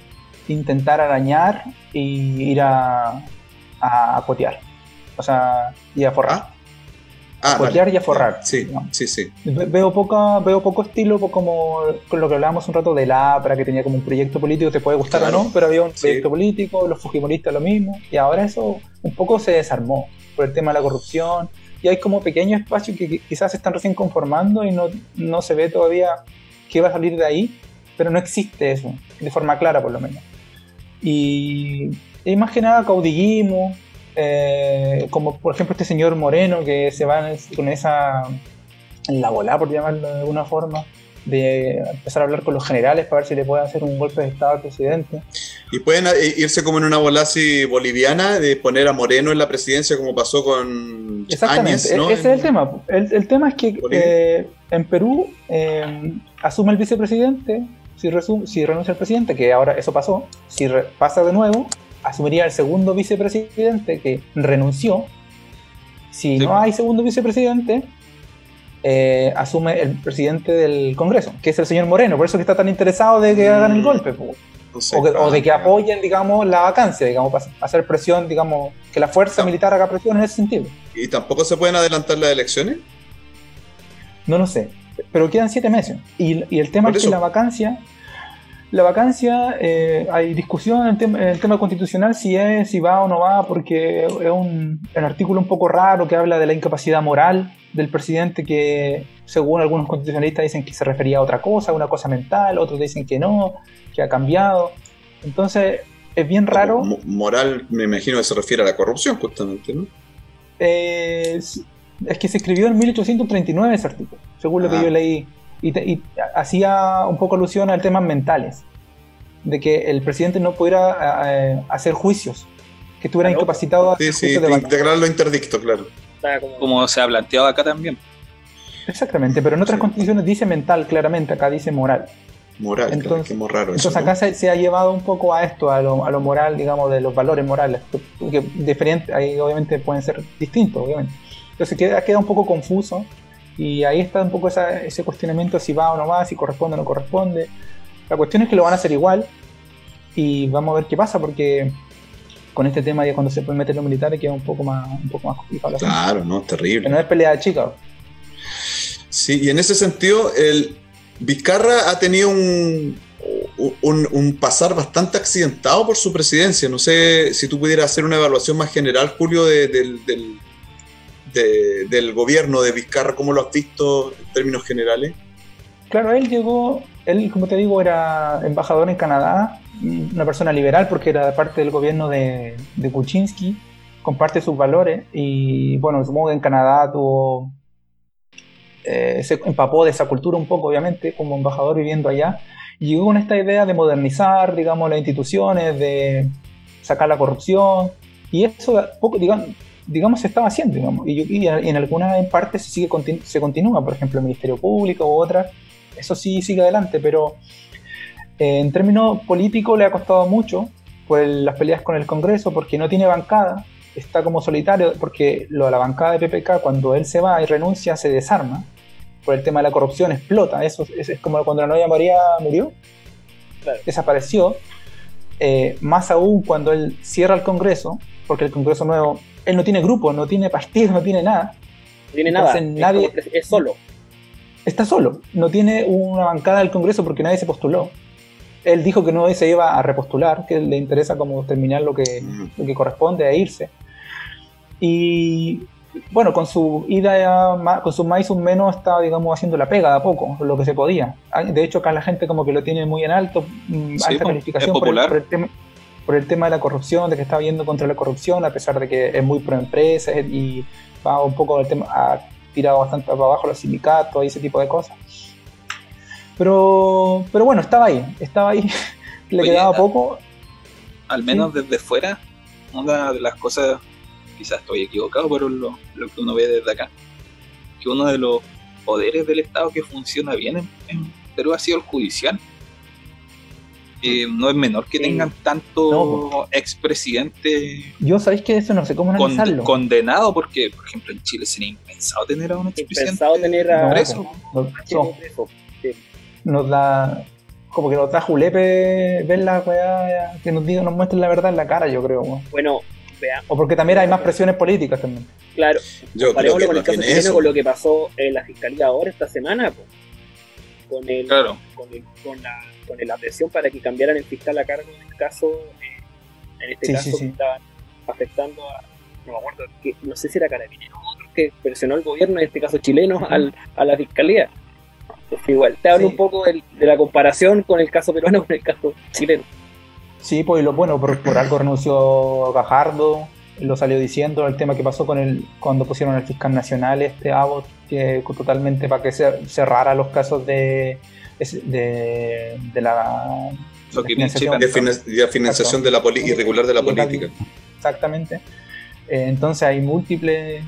D: intentar arañar y ir a, a, a cotear. O sea, y a forrar.
C: ah, ah,
D: cotear
C: vale.
D: y a forrar.
C: Sí,
D: digamos.
C: sí, sí.
D: Ve- Veo, poca, veo poco estilo, po- como con lo que hablábamos un rato del APRA, que tenía como un proyecto político, te puede gustar
C: Claro.
D: o no, pero había un
C: Sí.
D: proyecto político, los fujimoristas lo mismo, y ahora eso un poco se desarmó por el tema de la corrupción, y hay como pequeños espacios que qui- quizás se están recién conformando y no, no se ve todavía qué va a salir de ahí, pero no existe eso, de forma clara por lo menos. Y, y más que nada caudillismo, eh, como por ejemplo este señor Moreno que se va es- con esa en la bola, por llamarlo de alguna forma, de empezar a hablar con los generales para ver si le puede hacer un golpe de Estado al presidente.
C: Y pueden eh, irse como en una bola así boliviana de poner a Moreno en la presidencia como pasó con
D: Exactamente,
C: Áñez, ¿no?
D: ese es el tema. El, el tema es que eh, en Perú eh, asume el vicepresidente, si, renuncia el presidente, que ahora eso pasó, si re- pasa de nuevo, asumiría el segundo vicepresidente que renunció. Si
C: Sí.
D: no hay segundo vicepresidente, eh, asume el presidente del Congreso, que es el señor Moreno, por eso que está tan interesado de que hagan el
C: Mm.
D: golpe. po.
C: No sé.
D: o, que- o de que apoyen, digamos, la vacancia, digamos, para hacer presión, digamos, que la fuerza
C: No.
D: militar haga presión en ese sentido.
C: ¿Y tampoco se pueden adelantar las elecciones?
D: No lo sé, pero quedan siete meses. Y, y el tema
C: Por
D: es que la vacancia, la vacancia, eh, hay discusión en el, tema, en el tema constitucional si es, si va o no va, porque es un, un artículo un poco raro que habla de la incapacidad moral del presidente que, según algunos constitucionalistas, dicen que se refería a otra cosa, una cosa mental, otros dicen que no, que ha cambiado. Entonces, es bien raro.
C: Mo- Moral, me imagino que se refiere a la corrupción, justamente, ¿no?
D: Eh, es que se escribió en 1839 ese artículo, según lo que
C: Ah.
D: yo leí, y, te- y hacía un poco alusión a temas mentales, de que el presidente no pudiera eh, hacer juicios, que estuviera
F: Claro.
D: incapacitado a
C: Sí,
D: hacer
C: sí,
D: juicios de
C: integrarlo interdicto, claro.
F: Como,
B: se ha planteado acá también.
D: Exactamente, pero en otras
C: Sí.
D: constituciones dice mental claramente, acá dice moral.
C: Moral, claro,
D: Entonces-
C: que es muy raro eso.
D: Entonces
C: ¿no?
D: acá se, se ha llevado un poco a esto, a lo, a lo moral, digamos, de los valores morales, que diferente, ahí obviamente pueden ser distintos, obviamente. Entonces queda, queda un poco confuso y ahí está un poco esa- ese cuestionamiento si va o no va, si corresponde o no corresponde. La cuestión es que lo van a hacer igual y vamos a ver qué pasa porque con este tema ya cuando se pueden meter los militares queda un poco más, un poco más complicado.
C: Claro, no, es
D: Pero
C: terrible.
D: no es pelea chica.
C: Sí, y en ese sentido, el Vizcarra ha tenido un, un, un pasar bastante accidentado por su presidencia. No sé si tú pudieras hacer una evaluación más general, Julio, de- del, de- del gobierno de Vizcarra, ¿cómo lo has visto en términos generales?
D: Claro, él llegó, él, como te digo, era embajador en Canadá, una persona liberal porque era parte del gobierno de, de Kuczynski, comparte sus valores y bueno, supongo que en Canadá tuvo, eh, se empapó de esa cultura un poco, obviamente, como embajador viviendo allá, llegó con esta idea de modernizar, digamos, las instituciones, de sacar la corrupción, y eso digamos, digamos se estaba haciendo, digamos, y, yo- y en algunas partes se, sigue, continu- se continúa, por ejemplo, el Ministerio Público u otras, eso sí sigue adelante, pero eh, en términos políticos le ha costado mucho por el- las peleas con el Congreso, porque no tiene bancada, está como solitario, porque lo de la bancada de PPK, cuando él se va y renuncia, se desarma, por el tema de la corrupción, explota, eso es, es como cuando la novia María murió,
F: Claro.
D: desapareció, Eh, más aún cuando él cierra el Congreso, porque el Congreso nuevo, él no tiene grupo, no tiene partido, no tiene nada,
F: No tiene nada.
D: Entonces, nadie-
F: es solo.
D: está solo, no tiene una bancada del Congreso porque nadie se postuló. Él dijo que no se iba a repostular, que le interesa como terminar lo que,
C: Mm.
D: lo que corresponde a irse. Y bueno, con su ida con su más y sus menos está, digamos, haciendo la pega de a poco, lo que se podía. De hecho, acá la gente como que lo tiene muy en alto, mm,
B: Sí,
D: alta calificación
B: es
D: por el,
B: popular.
D: por el tema, por el tema de la corrupción, de que está viendo contra la corrupción, a pesar de que es muy pro empresa y va un poco del tema, ha tirado bastante para abajo los sindicatos y ese tipo de cosas. Pero, pero bueno, estaba ahí, estaba ahí, [laughs] le
B: Oye,
D: quedaba poco.
B: Al menos desde fuera, una de las cosas, quizás estoy equivocado, pero lo, lo que uno ve desde acá, que uno de los poderes del Estado que funciona bien en, en Perú ha sido el judicial. Eh, no es menor que
F: Sí.
B: tengan tanto
D: No,
B: expresidente
D: Yo sabéis que eso no sé cómo
B: con-
D: analizarlo.
B: condenado, porque, por ejemplo, en Chile sería impensado tener a un expresidente
F: Impensado tener a-
B: preso.
D: no, no, nos da como que nos da julepe ver la weá que nos digan, nos muestren la verdad en la cara, yo creo.
F: Bueno, veamos,
D: O porque también hay más presiones políticas también.
F: claro,
C: Yo creo que
F: con el caso chileno con lo que pasó en la fiscalía ahora esta semana, po. con el,
B: Claro.
F: con, el- con la, con la presión para que cambiaran el fiscal a cargo del caso, eh, en este
D: Sí,
F: caso
D: sí,
F: que estaban afectando a, no me acuerdo, que, no sé si era Carabinero o otro que presionó al gobierno, en este caso chileno, al, a la fiscalía. Entonces, igual, te hablo un poco del- de la comparación con el caso peruano [laughs] con el caso chileno.
D: Sí, pues lo bueno, por, por algo renunció Gajardo, lo salió diciendo, el tema que pasó con el cuando pusieron al fiscal nacional, este Abbott, que totalmente para que cerrara los casos de, es- de, de la de financiación.
C: De financiación de la poli- irregular de la política.
D: Exactamente. Eh, entonces hay múltiples.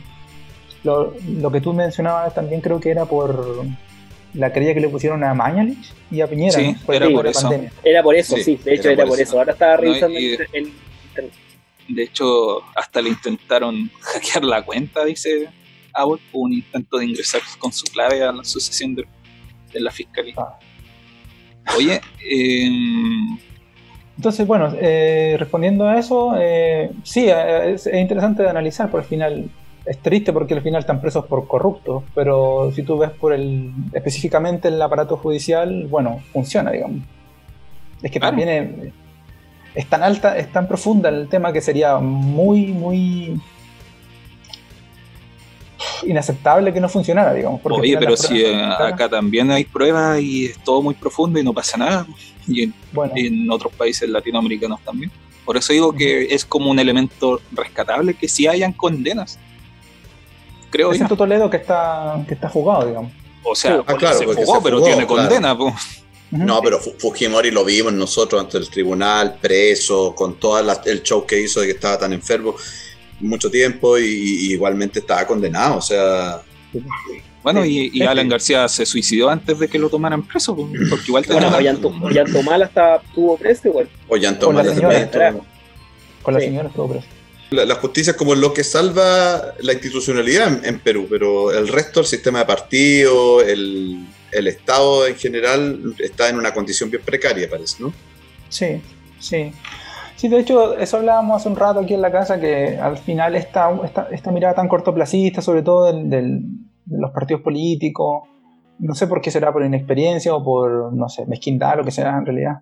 D: Lo, lo que tú mencionabas también creo que era por la querella que le pusieron a Mañalich y a Piñera.
B: Sí,
D: ¿no?
B: Era por eso.
F: Era por eso,
C: Sí,
F: sí, de hecho
C: era
F: era,
C: por
F: por
C: eso.
F: eso. Ahora estaba
B: No,
F: revisando
B: y-
F: el, el-
B: De hecho, hasta le intentaron [laughs] hackear la cuenta, dice Abbott, hubo un intento de ingresar con su clave a la sucesión de, de la fiscalía.
D: Ah.
B: Oye, em,
D: Entonces, bueno, eh, respondiendo a eso, eh, sí, eh, es, es interesante de analizar, por el final es triste porque al final están presos por corruptos, pero si tú ves por el específicamente el aparato judicial, bueno, funciona, digamos. Es que
B: Claro.
D: también es, es tan alta, es tan profunda el tema que sería muy, muy inaceptable que no funcionara, digamos. porque
B: oye, pero si eh, acá también hay pruebas y es todo muy profundo y no pasa nada. Y en,
D: bueno,
B: en otros países latinoamericanos también. Por eso digo que es como un elemento rescatable que sí hayan condenas. Creo
D: excepto Toledo que está, que está jugado, digamos.
B: O sea,
C: Ah, claro,
B: se jugó,
C: se
B: pero
C: jugó,
B: tiene
C: claro.
B: condena. po.
C: No, pero Fu- Fujimori lo vimos nosotros ante el tribunal, preso, con todo el show que hizo de que estaba tan enfermo mucho tiempo y, y igualmente estaba condenado. O sea,
B: Bueno, y, y Alan García se suicidó antes de que lo tomaran preso, po, porque igual
F: Bueno,
B: tenía-
F: Ollanto, Ollantomal hasta tuvo preso igual.
C: Ollanta
D: Con la
C: Humala
D: señora.
C: también.
D: Con la
F: Sí.
D: señora estuvo preso.
C: La, la justicia es como lo que salva la institucionalidad en, en Perú, pero el resto, el sistema de partido, el, el Estado en general, está en una condición bien precaria, parece, ¿no?
D: Sí, sí. Sí, de hecho, eso hablábamos hace un rato aquí en la casa, que al final esta, esta, esta mirada tan cortoplacista, sobre todo del- del- de los partidos políticos, no sé por qué será por inexperiencia o por, no sé, mezquindad, lo que sea en realidad,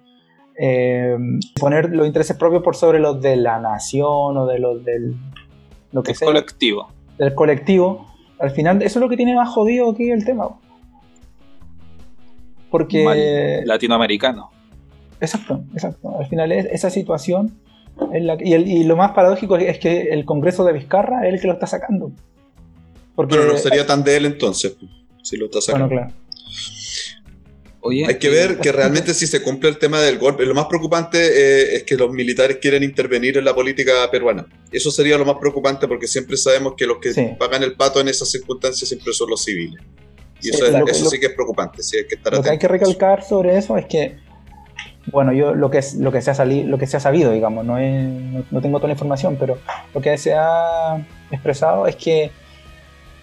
D: eh, poner los intereses propios por sobre los de la nación o de los del lo que
B: es
D: sea,
B: colectivo.
D: del colectivo, al final eso es lo que tiene más jodido aquí el tema. Porque...
B: Mal latinoamericano.
D: Exacto, exacto. Al final es esa situación. en la que- y, el- y lo más paradójico es que el Congreso de Vizcarra es el que lo está sacando. Porque,
C: Pero no sería tan de él entonces, si lo está
D: bueno,
C: sacando.
D: claro.
B: Oye,
C: Hay que ver que realmente si se cumple el tema del golpe. Lo más preocupante eh, es que los militares quieren intervenir en la política peruana. Eso sería lo más preocupante porque siempre sabemos que los que
D: Sí.
C: pagan el pato en esas circunstancias siempre son los civiles. Y
D: Sí,
C: eso, es-
D: lo-
C: eso
D: lo-
C: sí que es preocupante, sí hay que estar
D: Lo que hay que recalcar sobre eso es que, bueno, yo lo que, es, lo que, se, ha salido, lo que se ha sabido, digamos, no, es- no, no tengo toda la información, pero lo que se ha expresado es que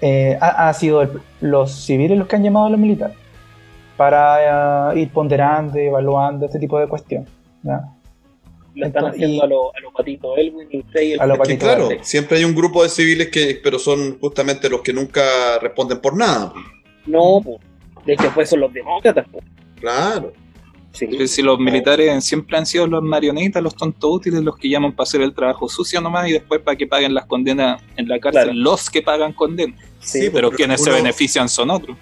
D: eh, ha, ha sido el- los civiles los que han llamado a los militares para eh, ir ponderando, evaluando este tipo de cuestiones. ¿ya?
F: lo están
D: Entonces,
F: haciendo
D: y-
F: a los a lo patito Elwin y Frey.
D: A lo
C: Es que
D: Patito
C: claro, siempre hay un grupo de civiles que, pero son justamente los que nunca responden por nada.
F: No, pues. De hecho, pues son los demócratas, pues.
C: Claro.
F: Sí.
B: Si los militares siempre han sido los marionetas, los tontos útiles, los que llaman para hacer el trabajo sucio nomás y después para que paguen las condenas en la cárcel,
F: Claro.
B: los que pagan condenas.
F: Sí,
B: pero quienes se benefician son otros.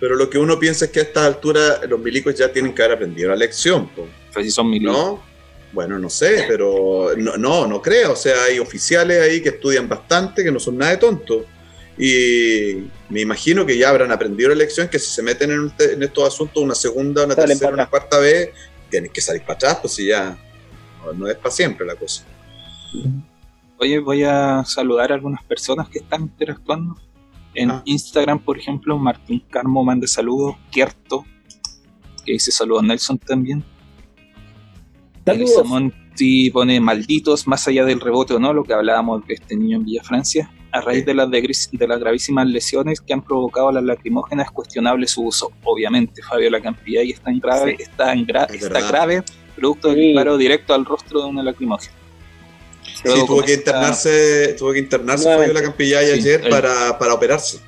C: Pero lo que uno piensa es que a esta altura los milicos ya tienen que haber aprendido la lección,
B: Pues si son militares.
C: ¿no? Bueno, no sé, pero no, no, no creo. O sea, hay oficiales ahí que estudian bastante, que no son nada de tontos. Y me imagino que ya habrán aprendido la lección, que si se meten en, este- en estos asuntos una segunda, una
F: Salen
C: tercera, una cuarta vez, tienen que salir para atrás, pues si ya no, no es para siempre la cosa.
B: Oye, voy a saludar a algunas personas que están interactuando. En
C: Ah.
B: Instagram, por ejemplo, Martín Carmo manda saludos. Kierto, que dice saludos a Nelson también.
F: Saludos.
B: Elisa Monti pone malditos, más allá del rebote o no, lo que hablábamos de este niño en Villa Francia. A raíz de las, de, gris- de las gravísimas lesiones que han provocado las lacrimógenas, es cuestionable su uso. Obviamente, Fabiola Campillay está en grave,
F: Sí.
B: está, en gra-
C: Es
B: está grave, producto del
F: Sí.
B: disparo directo al rostro de una lacrimógena.
C: Sí, tuvo que internarse, tuvo que internarse
F: Nuevamente.
C: Fabiola Campillay
B: Sí,
C: ayer
B: el-
C: para, para operarse.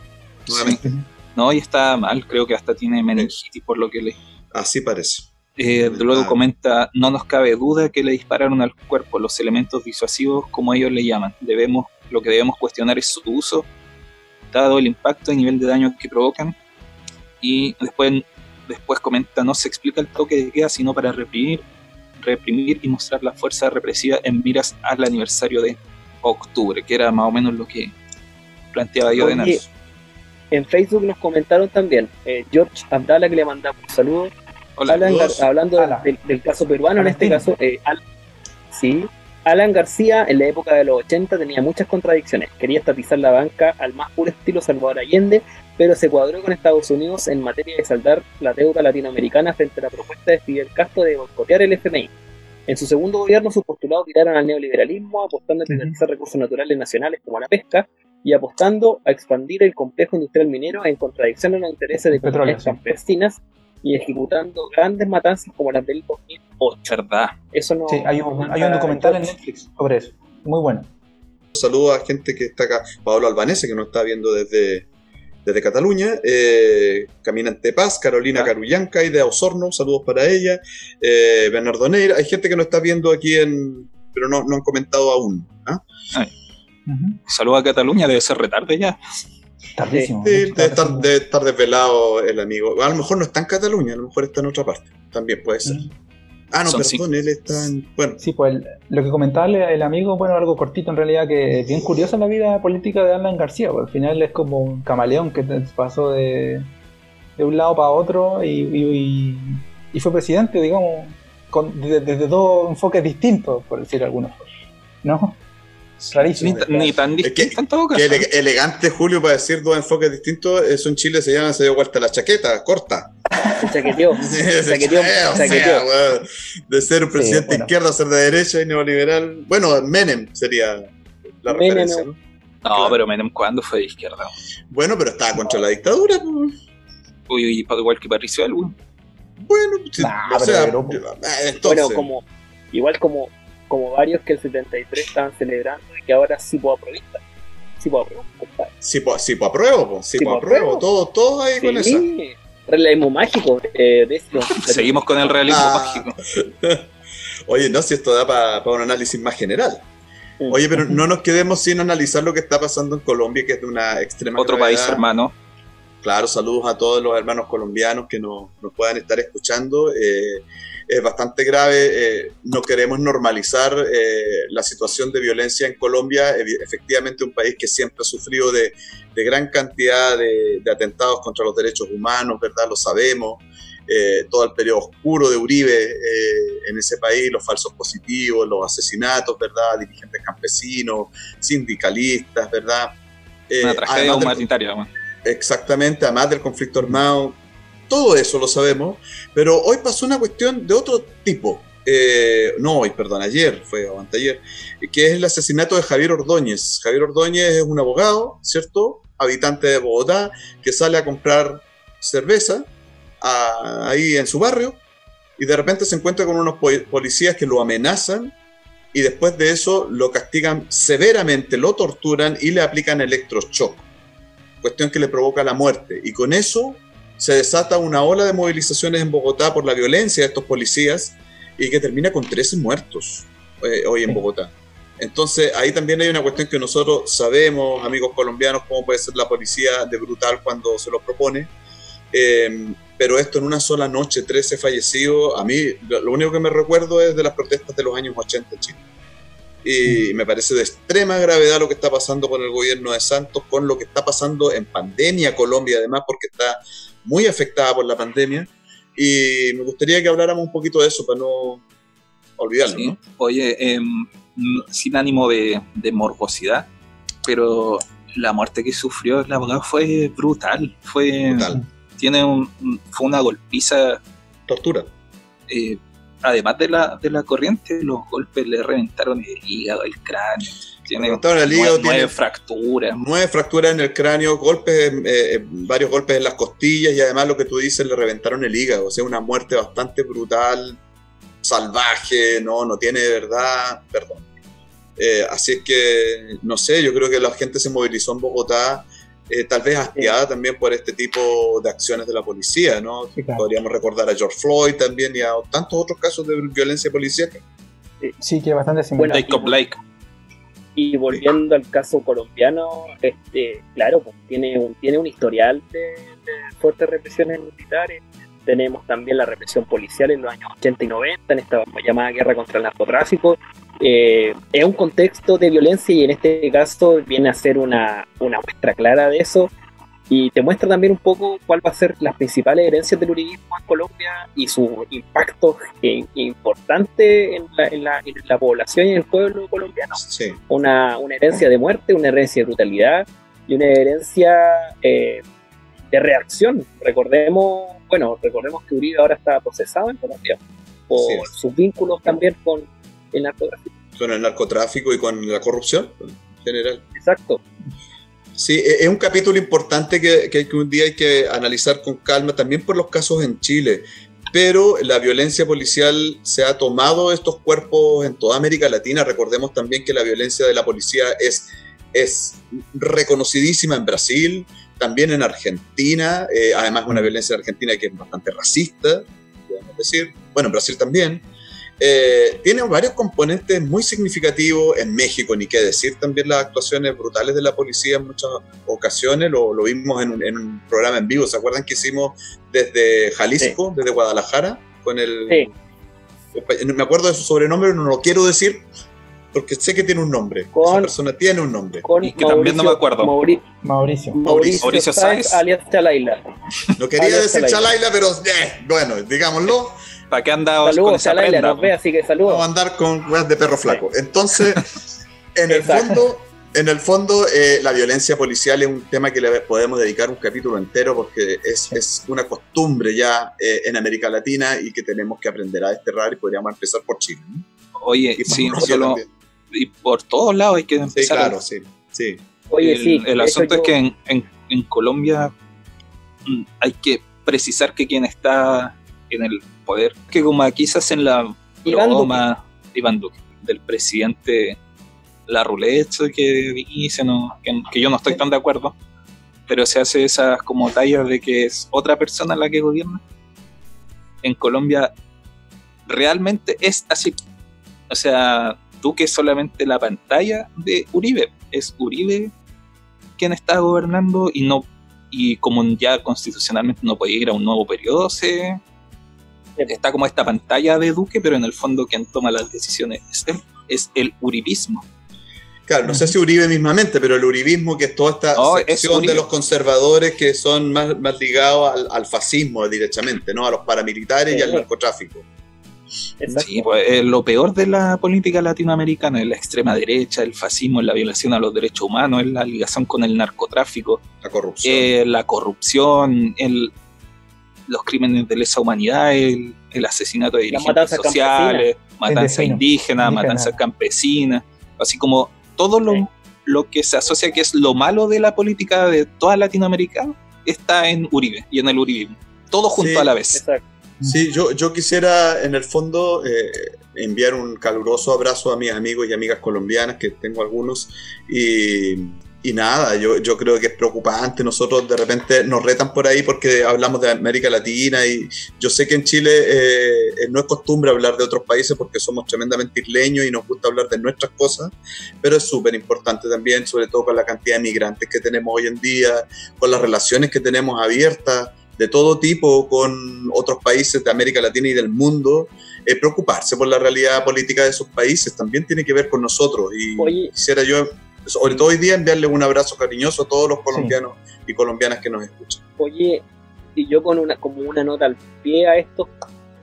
C: Nuevamente.
B: No, y está mal, creo que hasta tiene meningitis por lo que le...
C: Así parece.
B: Eh, luego
C: Ah.
B: comenta, no nos cabe duda que le dispararon al cuerpo los elementos disuasivos, como ellos le llaman. Debemos, lo que debemos cuestionar es su uso, dado el impacto y nivel de daño que provocan. Y después, después comenta, no se explica el toque de queda, sino para reprimir, reprimir y mostrar la fuerza represiva en miras al aniversario de octubre, que era más o menos lo que planteaba yo de Nelson.
F: En Facebook nos comentaron también eh, George Abdala, que le mandamos un saludo.
B: Hola,
F: Alan hablando del, del caso peruano, en este caso, eh, sí, Alan García en la época de los 80 tenía muchas contradicciones. Quería estatizar la banca al más puro estilo Salvador Allende, pero se cuadró con Estados Unidos en materia de saldar la deuda latinoamericana frente a la propuesta de Fidel Castro de boicotear el FMI. En su segundo gobierno, sus postulados tiraron al neoliberalismo, apostando a privatizar recursos naturales nacionales como la pesca y apostando a expandir el complejo industrial minero en contradicción a los intereses de comunidades campesinas y ejecutando grandes matanzas como las del 2008.
B: verdad.
F: Eso no.
D: Sí, hay un, hay un documental en Netflix sobre eso. Muy bueno.
C: Saludos a gente que está acá. Pablo Albanese, que nos está viendo desde, desde Cataluña. Eh, Caminante Paz, Carolina
B: Ah.
C: Carullanca y de Osorno. Saludos para ella. Eh, Bernardo Neira. Hay gente que nos está viendo aquí en. Pero no, no han comentado aún.
D: Ujú.
B: Saludos a Cataluña, debe ser retarde ya.
D: Tardísimo.
C: Sí, debe estar,
D: sí.
C: debe estar desvelado el amigo. A lo mejor no está en Cataluña, a lo mejor está en otra parte. También puede ser.
D: Ujú.
C: Ah, no,
B: Son
C: perdón,
B: cinco.
C: él está en. Bueno,
D: Sí, pues el- lo que comentaba el, el amigo, bueno, algo cortito en realidad, que es bien curiosa la vida política de Alan García, pues, al final es como un camaleón que pasó de, de un lado para otro y, y- y- y fue presidente, digamos, con, desde, desde dos enfoques distintos, por decir algunos. ¿No? Rarísimo.
B: Ni, ta- ni tan
C: Es que-
B: distinto en todo caso.
C: qué ele- elegante Julio para decir dos enfoques distintos. Eso en Chile se llama, se dio vuelta la chaqueta, corta.
F: Se chaqueteó. [laughs] Se chaqueteó.
C: De ser un presidente
D: bueno.
C: de izquierda a ser de derecha y neoliberal. Bueno, Menem sería la
F: Menem,
C: referencia, ¿no?
B: No,
C: Claro.
B: pero Menem, ¿cuándo fue de izquierda?
C: Bueno, pero estaba contra la dictadura.
B: Uy, y igual que Patricio Elwin.
C: Bueno, sí,
D: Nah,
C: o sea,
D: pero-
C: eh, entonces,
F: Bueno, como, igual como, como varios que el 73 estaban celebrando y que ahora sí puedo aprobar. Sí puedo aprobar, compadre.
C: sí, pues, sí, pues apruebo, pues, sí,
F: Sí,
C: pues apruebo,
F: apruebo.
C: todo, todo ahí con.
F: Sí, realismo mágico. Eh, de eso. [laughs]
B: Seguimos con el realismo
C: Ah.
B: mágico. [laughs]
C: Oye, no, si esto da para un análisis más general. Oye, pero no nos quedemos sin analizar lo que está pasando en Colombia, que es de una extrema
B: Otro país hermano.
C: Claro, saludos a todos los hermanos colombianos que nos, nos puedan estar escuchando. Eh, es bastante grave, eh, no queremos normalizar eh, la situación de violencia en Colombia, efectivamente un país que siempre ha sufrido de, de gran cantidad de, de atentados contra los derechos humanos, ¿verdad? Lo sabemos. Eh, todo el periodo oscuro de Uribe eh, en ese país, los falsos positivos, los asesinatos, ¿verdad? Dirigentes campesinos, sindicalistas, ¿verdad?
B: Una tragedia
C: además
B: humanitaria. man.
C: Exactamente, además del conflicto armado, todo eso lo sabemos, pero hoy pasó una cuestión de otro tipo. Eh, no hoy, perdón, ayer fue anteayer, que es el asesinato de Javier Ordóñez. Javier Ordóñez es un abogado, ¿cierto? Habitante de Bogotá, que sale a comprar cerveza ahí en su barrio y de repente se encuentra con unos po- policías que lo amenazan y después de eso lo castigan severamente, lo torturan y le aplican electroshock, cuestión que le provoca la muerte. Y con eso se desata una ola de movilizaciones en Bogotá por la violencia de estos policías y que termina con 13 muertos eh, hoy en Bogotá. Entonces ahí también hay una cuestión que nosotros sabemos, amigos colombianos, cómo puede ser la policía de brutal cuando se lo propone. Eh, pero esto en una sola noche, 13 fallecidos, a mí lo único que me recuerdo es de las protestas de los años 80 en Chile. Y me parece de extrema gravedad lo que está pasando con el gobierno de Santos, con lo que está pasando en pandemia Colombia, además, porque está muy afectada por la pandemia. Y me gustaría que habláramos un poquito de eso para no olvidarlo. ¿no?
B: Oye, em, sin ánimo de, de, morbosidad, pero la muerte que sufrió el abogado fue brutal. Fue, brutal tiene un, fue una golpiza.
C: Tortura.
B: Eh, además de la, de la corriente, los golpes le reventaron el hígado, el cráneo. Tiene
C: el hígado,
B: nueve, fracturas.
C: Nueve fracturas en el cráneo, golpes, eh, varios golpes en las costillas y además lo que tú dices, le reventaron el hígado. O sea, una muerte bastante brutal, salvaje, no, no tiene de verdad, perdón. Eh, así es que, no sé, yo creo que la gente se movilizó en Bogotá eh, tal vez hastiada también por este tipo de acciones de la policía, ¿no? Sí, claro. Podríamos recordar a George Floyd también y a tantos otros casos de violencia policíaca.
D: Sí, que bastante similar.
B: Bueno, Jacob Blake.
F: Y volviendo al caso colombiano, este, claro, pues, tiene un, tiene un historial de, de fuertes represiones militares. Tenemos también la represión policial en los años 80 y 90, en esta llamada guerra contra el narcotráfico, eh, es un contexto de violencia y en este caso viene a ser una, una, muestra clara de eso y te muestra también un poco cuál va a ser las principales herencias del uribismo en Colombia y su impacto eh, importante en la, en, la, en la, población y en el pueblo colombiano.
C: Sí.
F: Una, una, herencia de muerte, una herencia de brutalidad y una herencia eh, de reacción. Recordemos, bueno, recordemos que Uribe ahora está procesado en Colombia por sí. sus vínculos también con el narcotráfico.
C: Con el narcotráfico y con la corrupción en general.
F: Exacto.
C: Sí, e-, es un capítulo importante que, que, que un día hay que analizar con calma, también por los casos en Chile. Pero la violencia policial se ha tomado estos cuerpos en toda América Latina. Recordemos también que la violencia de la policía es, es reconocidísima en Brasil, también en Argentina, eh, además una violencia en Argentina que es bastante racista, podemos decir. Bueno, en Brasil también. Eh, tiene varios componentes muy significativos en México, ni qué decir también las actuaciones brutales de la policía en muchas ocasiones, lo, lo vimos en un, en un, programa en vivo, ¿se acuerdan que hicimos desde Jalisco, sí. desde Guadalajara, con el...
F: Sí.
C: Me acuerdo de su sobrenombre, no lo quiero decir, porque sé que tiene un nombre.
F: Con,
C: Esa persona tiene un nombre.
B: y que Mauricio, también no me acuerdo.
F: Mauri,
D: Mauricio.
F: Mauricio. Mauricio Sáez. Alias Chalaila.
C: No quería alias decir Chalaila, pero eh, bueno, digámoslo.
B: ¿Para qué andaba
F: saludos,
B: con esa
F: Chalaila,
B: prenda?
F: nos ve, así que saludos.
C: Vamos a andar con weas de perro flaco. Entonces, [laughs] en el fondo, en el fondo eh, la violencia policial es un tema que le podemos dedicar un capítulo entero porque es, es una costumbre ya eh, en América Latina y que tenemos que aprender a desterrar y podríamos empezar por Chile. ¿no?
B: Oye, sí, no solo, y por todos lados hay que empezar.
C: Sí, claro, sí. sí.
F: Oye,
B: el,
F: sí.
B: El asunto
F: yo...
B: es que en, en, en, Colombia mm, hay que precisar que quien está en el poder, que como aquí se hacen la
F: Iván
B: broma Iván Duque, del presidente la ruleta que dice, no, que, que, yo no estoy tan de acuerdo, pero se hace esas como tallas de que es otra persona la que gobierna. En Colombia realmente es así. O sea, Duque es solamente la pantalla de Uribe. Es Uribe quien está gobernando y no y como ya constitucionalmente no puede ir a un nuevo periodo, se está como esta pantalla de Duque, pero en el fondo quien toma las decisiones es él, es el uribismo.
C: Claro, no sé si Uribe mismamente, pero el uribismo que es toda esta
B: No,
C: sección
B: es
C: de los conservadores que son más, más ligados al, al fascismo directamente, ¿no? A los paramilitares y al
F: Sí.
C: narcotráfico.
F: Exacto.
B: Sí, pues, eh, lo peor de la política latinoamericana es la extrema derecha, el fascismo, la violación a los derechos humanos, es la ligación con el narcotráfico,
C: La corrupción.
B: eh, la corrupción, el, los crímenes de lesa humanidad, el, el asesinato de dirigentes
F: matanzas
B: sociales, matanza
D: Campesinas.
B: indígena,
D: Indígena.
B: matanza campesina, así como todo lo,
F: Sí.
B: lo que se asocia que es lo malo de la política de toda Latinoamérica está en Uribe y en el Uribismo. Todo junto
C: Sí.
B: a la vez.
F: Exacto.
C: Sí, yo, yo quisiera en el fondo eh, enviar un caluroso abrazo a mis amigos y amigas colombianas, que tengo algunos, y, nada, yo, yo creo que es preocupante. Nosotros de repente nos retan por ahí porque hablamos de América Latina y yo sé que en Chile eh, eh, no es costumbre hablar de otros países porque somos tremendamente isleños y nos gusta hablar de nuestras cosas, pero es súper importante también, sobre todo con la cantidad de migrantes que tenemos hoy en día, con las relaciones que tenemos abiertas de todo tipo con otros países de América Latina y del mundo, eh, preocuparse por la realidad política de esos países también tiene que ver con nosotros. Y quisiera yo sobre todo hoy día, enviarle un abrazo cariñoso a todos los colombianos y colombianas que nos escuchan.
F: Oye, y yo con una, como una nota al pie a esto,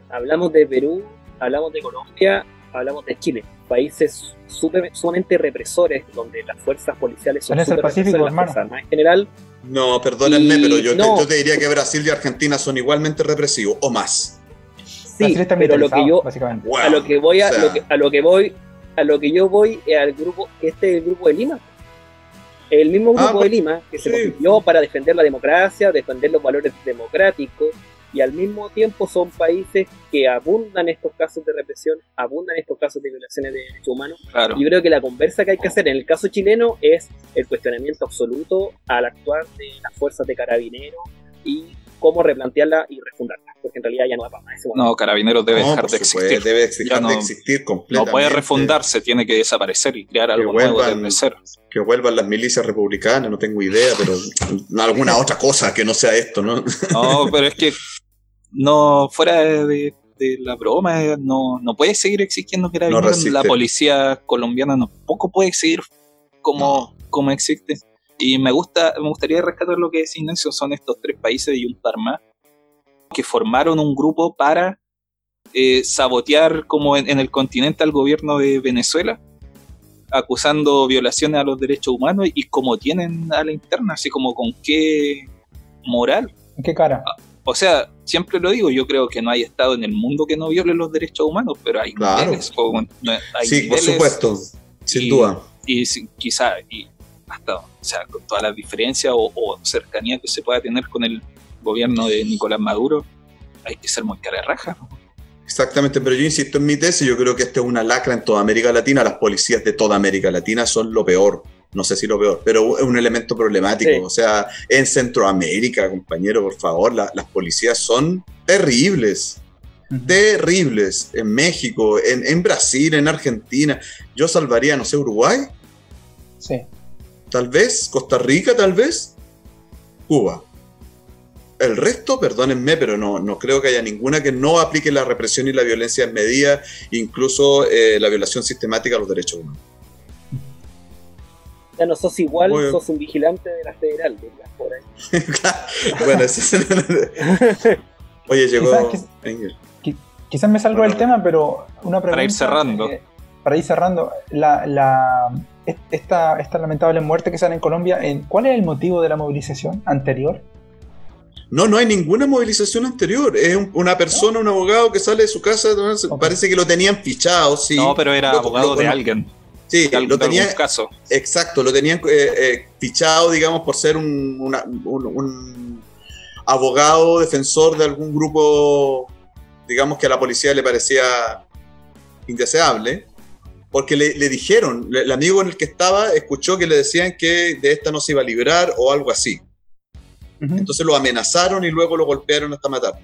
F: hablamos de Perú, hablamos de Colombia, hablamos de Chile, países sumamente represores, donde las fuerzas policiales son
D: el Pacífico, hermano.
F: en general.
C: No, perdónenme, pero yo, te, yo, te, diría que Brasil y Argentina son igualmente represivos, o más.
F: Sí, pero lo que yo, a lo que voy a, lo que, a lo que voy a lo que yo voy es al grupo, este es el grupo de Lima. El mismo grupo ah, de Lima que se constituyó para defender la democracia, defender los valores democráticos, y al mismo tiempo son países que abundan estos casos de represión, abundan estos casos de violaciones de derechos humanos. Yo creo que la conversa que hay que hacer en el caso chileno es el cuestionamiento absoluto al actuar de las fuerzas de carabineros y cómo replantearla y refundarla, porque en realidad ya no va para más.
B: No, Carabineros debe dejar de existir.
C: debe dejar de existir completamente.
B: No puede refundarse, tiene que desaparecer y crear algo nuevo desde cero.
C: Que vuelvan las milicias republicanas, no tengo idea, pero alguna otra cosa que no sea esto, ¿no?
B: No, pero es que no, fuera de, la broma, no, no puede seguir existiendo Carabineros. la policía colombiana no poco puede seguir como, como existe. Y me gusta, me gustaría rescatar lo que decía Ignacio, son estos tres países y un par más que formaron un grupo para eh, sabotear como en, el continente al gobierno de Venezuela, acusando violaciones a los derechos humanos y como tienen a la interna, así como con qué moral.
D: ¿En qué cara?
B: Ah, o sea, siempre lo digo, yo creo que no hay estado en el mundo que no viole los derechos humanos, pero hay niveles.
C: sí, por supuesto, sin duda.
B: Y quizá, y hasta, o sea, con todas las diferencias o, cercanía que se pueda tener con el gobierno de Nicolás Maduro, hay que ser muy cara de raja.
C: Exactamente, pero yo insisto en mi tesis, yo creo que esta es una lacra en toda América Latina, las policías de toda América Latina son lo peor, no sé si lo peor, pero es un elemento problemático, o sea, en Centroamérica, compañero, por favor, las policías son terribles, terribles, en México, en, en Brasil, en Argentina, yo salvaría, no sé, Uruguay.
D: Sí
C: tal vez, Costa Rica, tal vez, Cuba. El resto, perdónenme, pero no, no creo que haya ninguna que no aplique la represión y la violencia en medida, incluso eh, la violación sistemática a los derechos humanos.
F: Ya no sos igual, sos un vigilante de la federal, por ahí. [laughs]
C: bueno, [laughs] Oye, llegó.
D: Quizás, me salgo del tema, pero una pregunta.
B: Para ir cerrando.
D: Eh, para ir cerrando, la, esta, esta lamentable muerte que se da en Colombia, ¿cuál es el motivo de la movilización anterior?
C: No, no hay ninguna movilización anterior. Es una persona, un abogado que sale de su casa, parece que lo tenían fichado. Sí.
B: No, pero era abogado de alguien.
C: Sí, lo tenían. Caso. Exacto, lo tenían eh, eh, fichado, digamos, por ser un, un, abogado defensor de algún grupo, digamos, que a la policía le parecía indeseable porque le, dijeron, el amigo en el que estaba escuchó que le decían que de esta no se iba a librar o algo así. Entonces lo amenazaron y luego lo golpearon hasta matar.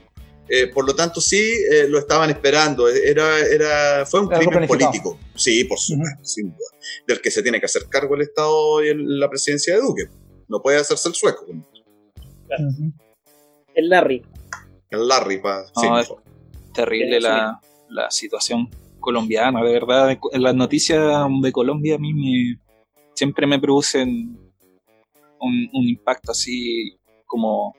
C: Eh, por lo tanto, sí, eh, lo estaban esperando. Era, era, fue un crimen político. Sí, por supuesto, sin duda. Del que se tiene que hacer cargo el Estado y la presidencia de Duque. No puede hacerse el sueco.
F: El Larry.
C: El Larry, para.
B: terrible la, la situación colombiana, de verdad. Las noticias de Colombia a mí me, siempre me producen un, impacto así como,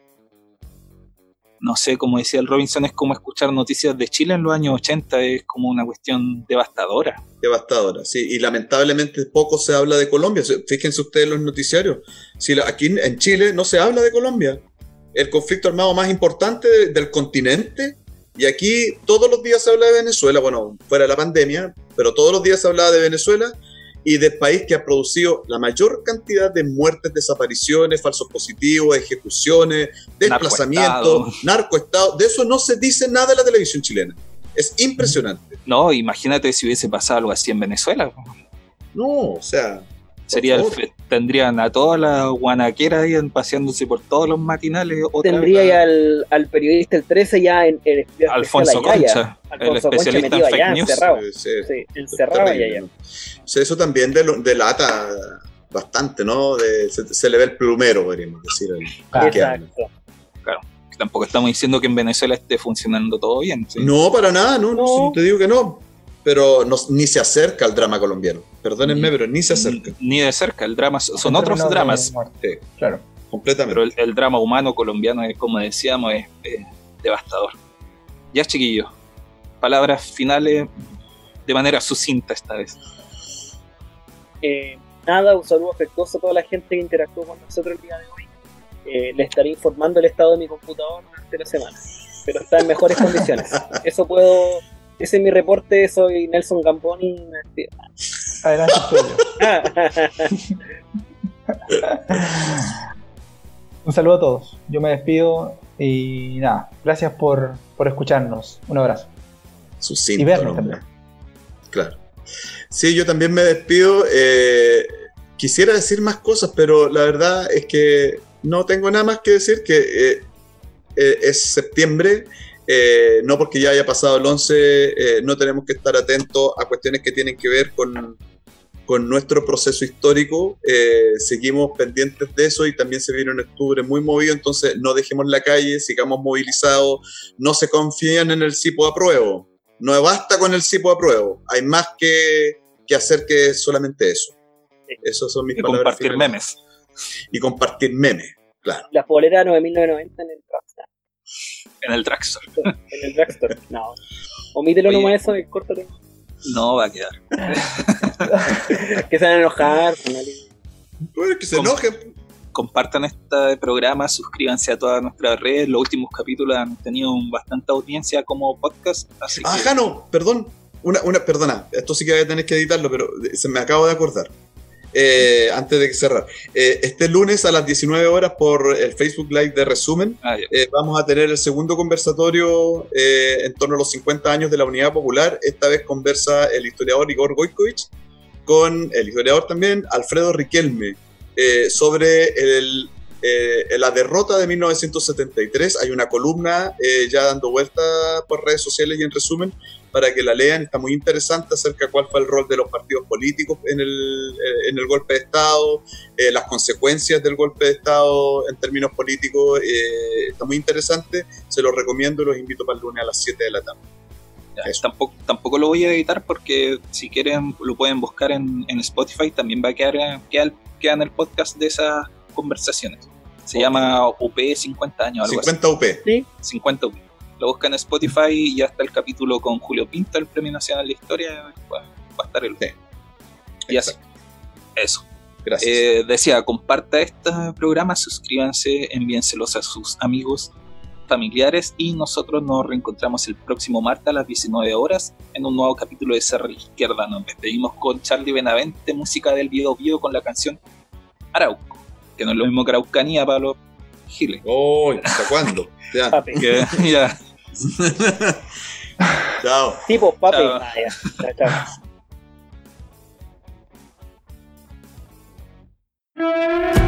B: no sé, como decía el Robinson, es como escuchar noticias de Chile en los años 80, es como una cuestión devastadora.
C: Devastadora, sí, y lamentablemente poco se habla de Colombia. Fíjense ustedes los noticiarios. Si aquí en Chile no se habla de Colombia. El conflicto armado más importante del continente y aquí todos los días se habla de Venezuela, bueno, fuera de la pandemia, pero todos los días se hablaba de Venezuela y del país que ha producido la mayor cantidad de muertes, desapariciones, falsos positivos, ejecuciones, desplazamientos, narcoestado. De eso no se dice nada en la televisión chilena. Es impresionante.
B: No, imagínate si hubiese pasado algo así en Venezuela.
C: No, o sea,
B: Sería tendrían a todas las guanaqueras ahí paseándose por todos los matinales.
E: Tendría ya al, al, periodista el 13 ya en, el
B: Alfonso Concha, el especialista en fake news.
E: Encerrado. Sí, sí, encerrado ya, ya.
C: eso también delata bastante, ¿no? De, se, le ve el plumero, podríamos decir.
E: Exacto.
B: Claro. Tampoco estamos diciendo que en Venezuela esté funcionando todo bien.
C: No, para nada, no, no. te digo que no pero ni se acerca al drama colombiano. Perdónenme, pero ni se acerca.
B: Ni de cerca, el drama son otros dramas.
C: claro, completamente.
B: Pero el, drama humano colombiano, es, como decíamos, es, devastador. Ya, chiquillos, palabras finales de manera sucinta esta vez.
E: Eh, nada, un saludo afectuoso a toda la gente que interactuó con nosotros el día de hoy. Eh, les estaré informando el estado de mi computador durante la semana, pero está en mejores condiciones. [laughs] Eso puedo ese es mi reporte, soy Nelson Gamboni.
D: Adelante, Un saludo a todos. Yo me despido y nada, gracias por, escucharnos. Un abrazo.
C: y vernos también. Claro. Sí, yo también me despido. Eh, quisiera decir más cosas, pero la verdad es que no tengo nada más que decir que eh, eh, es septiembre eh, no porque ya haya pasado el 11, eh, no tenemos que estar atentos a cuestiones que tienen que ver con, con nuestro proceso histórico. Eh, seguimos pendientes de eso y también se vino en octubre muy movido, entonces no dejemos la calle, sigamos movilizados, no se confíen en el CIPO apruebo. No basta con el CIPO apruebo, hay más que, que hacer que solamente eso. Esos son mis
B: y compartir memes.
C: Y compartir memes, claro.
E: La polera 9990 en el
B: en el dragster.
E: En el dragster, no. Omítelo nomás eso y córtalo.
B: No va a quedar. [laughs]
E: que se van a enojar.
C: Bueno, que se enojen.
B: Compartan este programa, suscríbanse a todas nuestras redes. Los últimos capítulos han tenido bastante audiencia como podcast. Así
C: ah, Jano, perdón. Una, una, perdona, esto sí que voy a tener que editarlo, pero se me acabo de acordar. Eh, antes de cerrar. Eh, este lunes a las 19 horas por el Facebook Live de Resumen ah, eh, vamos a tener el segundo conversatorio en torno a los 50 años de la Unidad Popular. Esta vez conversa el historiador Igor Goikovich con el historiador también Alfredo Riquelme sobre el, la derrota de 1973. Hay una columna ya dando vuelta por redes sociales y en resumen para que la lean. Está muy interesante acerca de cuál fue el rol de los partidos políticos en el, eh, en el golpe de Estado, eh, las consecuencias del golpe de Estado en términos políticos. Eh, está muy interesante. Se los recomiendo y los invito para el lunes a las 7 de la tarde.
B: tampoco, tampoco lo voy a editar porque si quieren lo pueden buscar en, en Spotify. También va a quedar, queda, en el podcast de esas conversaciones. Se llama UP 50 años.
C: 50 UP.
E: ¿Sí?
B: 50 UP lo buscan en Spotify y ya está el capítulo con Julio Pinto, el Premio Nacional de Historia, va, a estar el té. Y así. Eso.
C: Gracias.
B: Eh, decía, comparta este programa, suscríbanse, envíenselos a sus amigos, familiares y nosotros nos reencontramos el próximo martes a las 19 horas en un nuevo capítulo de Cerro Izquierda. Nos despedimos con Charlie Benavente, música del Diego Vivo con la canción Arauco, que no es lo mismo que Araucanía para los giles.
C: Oh, ¿hasta cuándo? [laughs] Ya.
B: ya. [laughs]
C: chao.
E: Tipo, papi. Chao. Ah, ya. chao, [laughs] chao.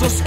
E: parrón.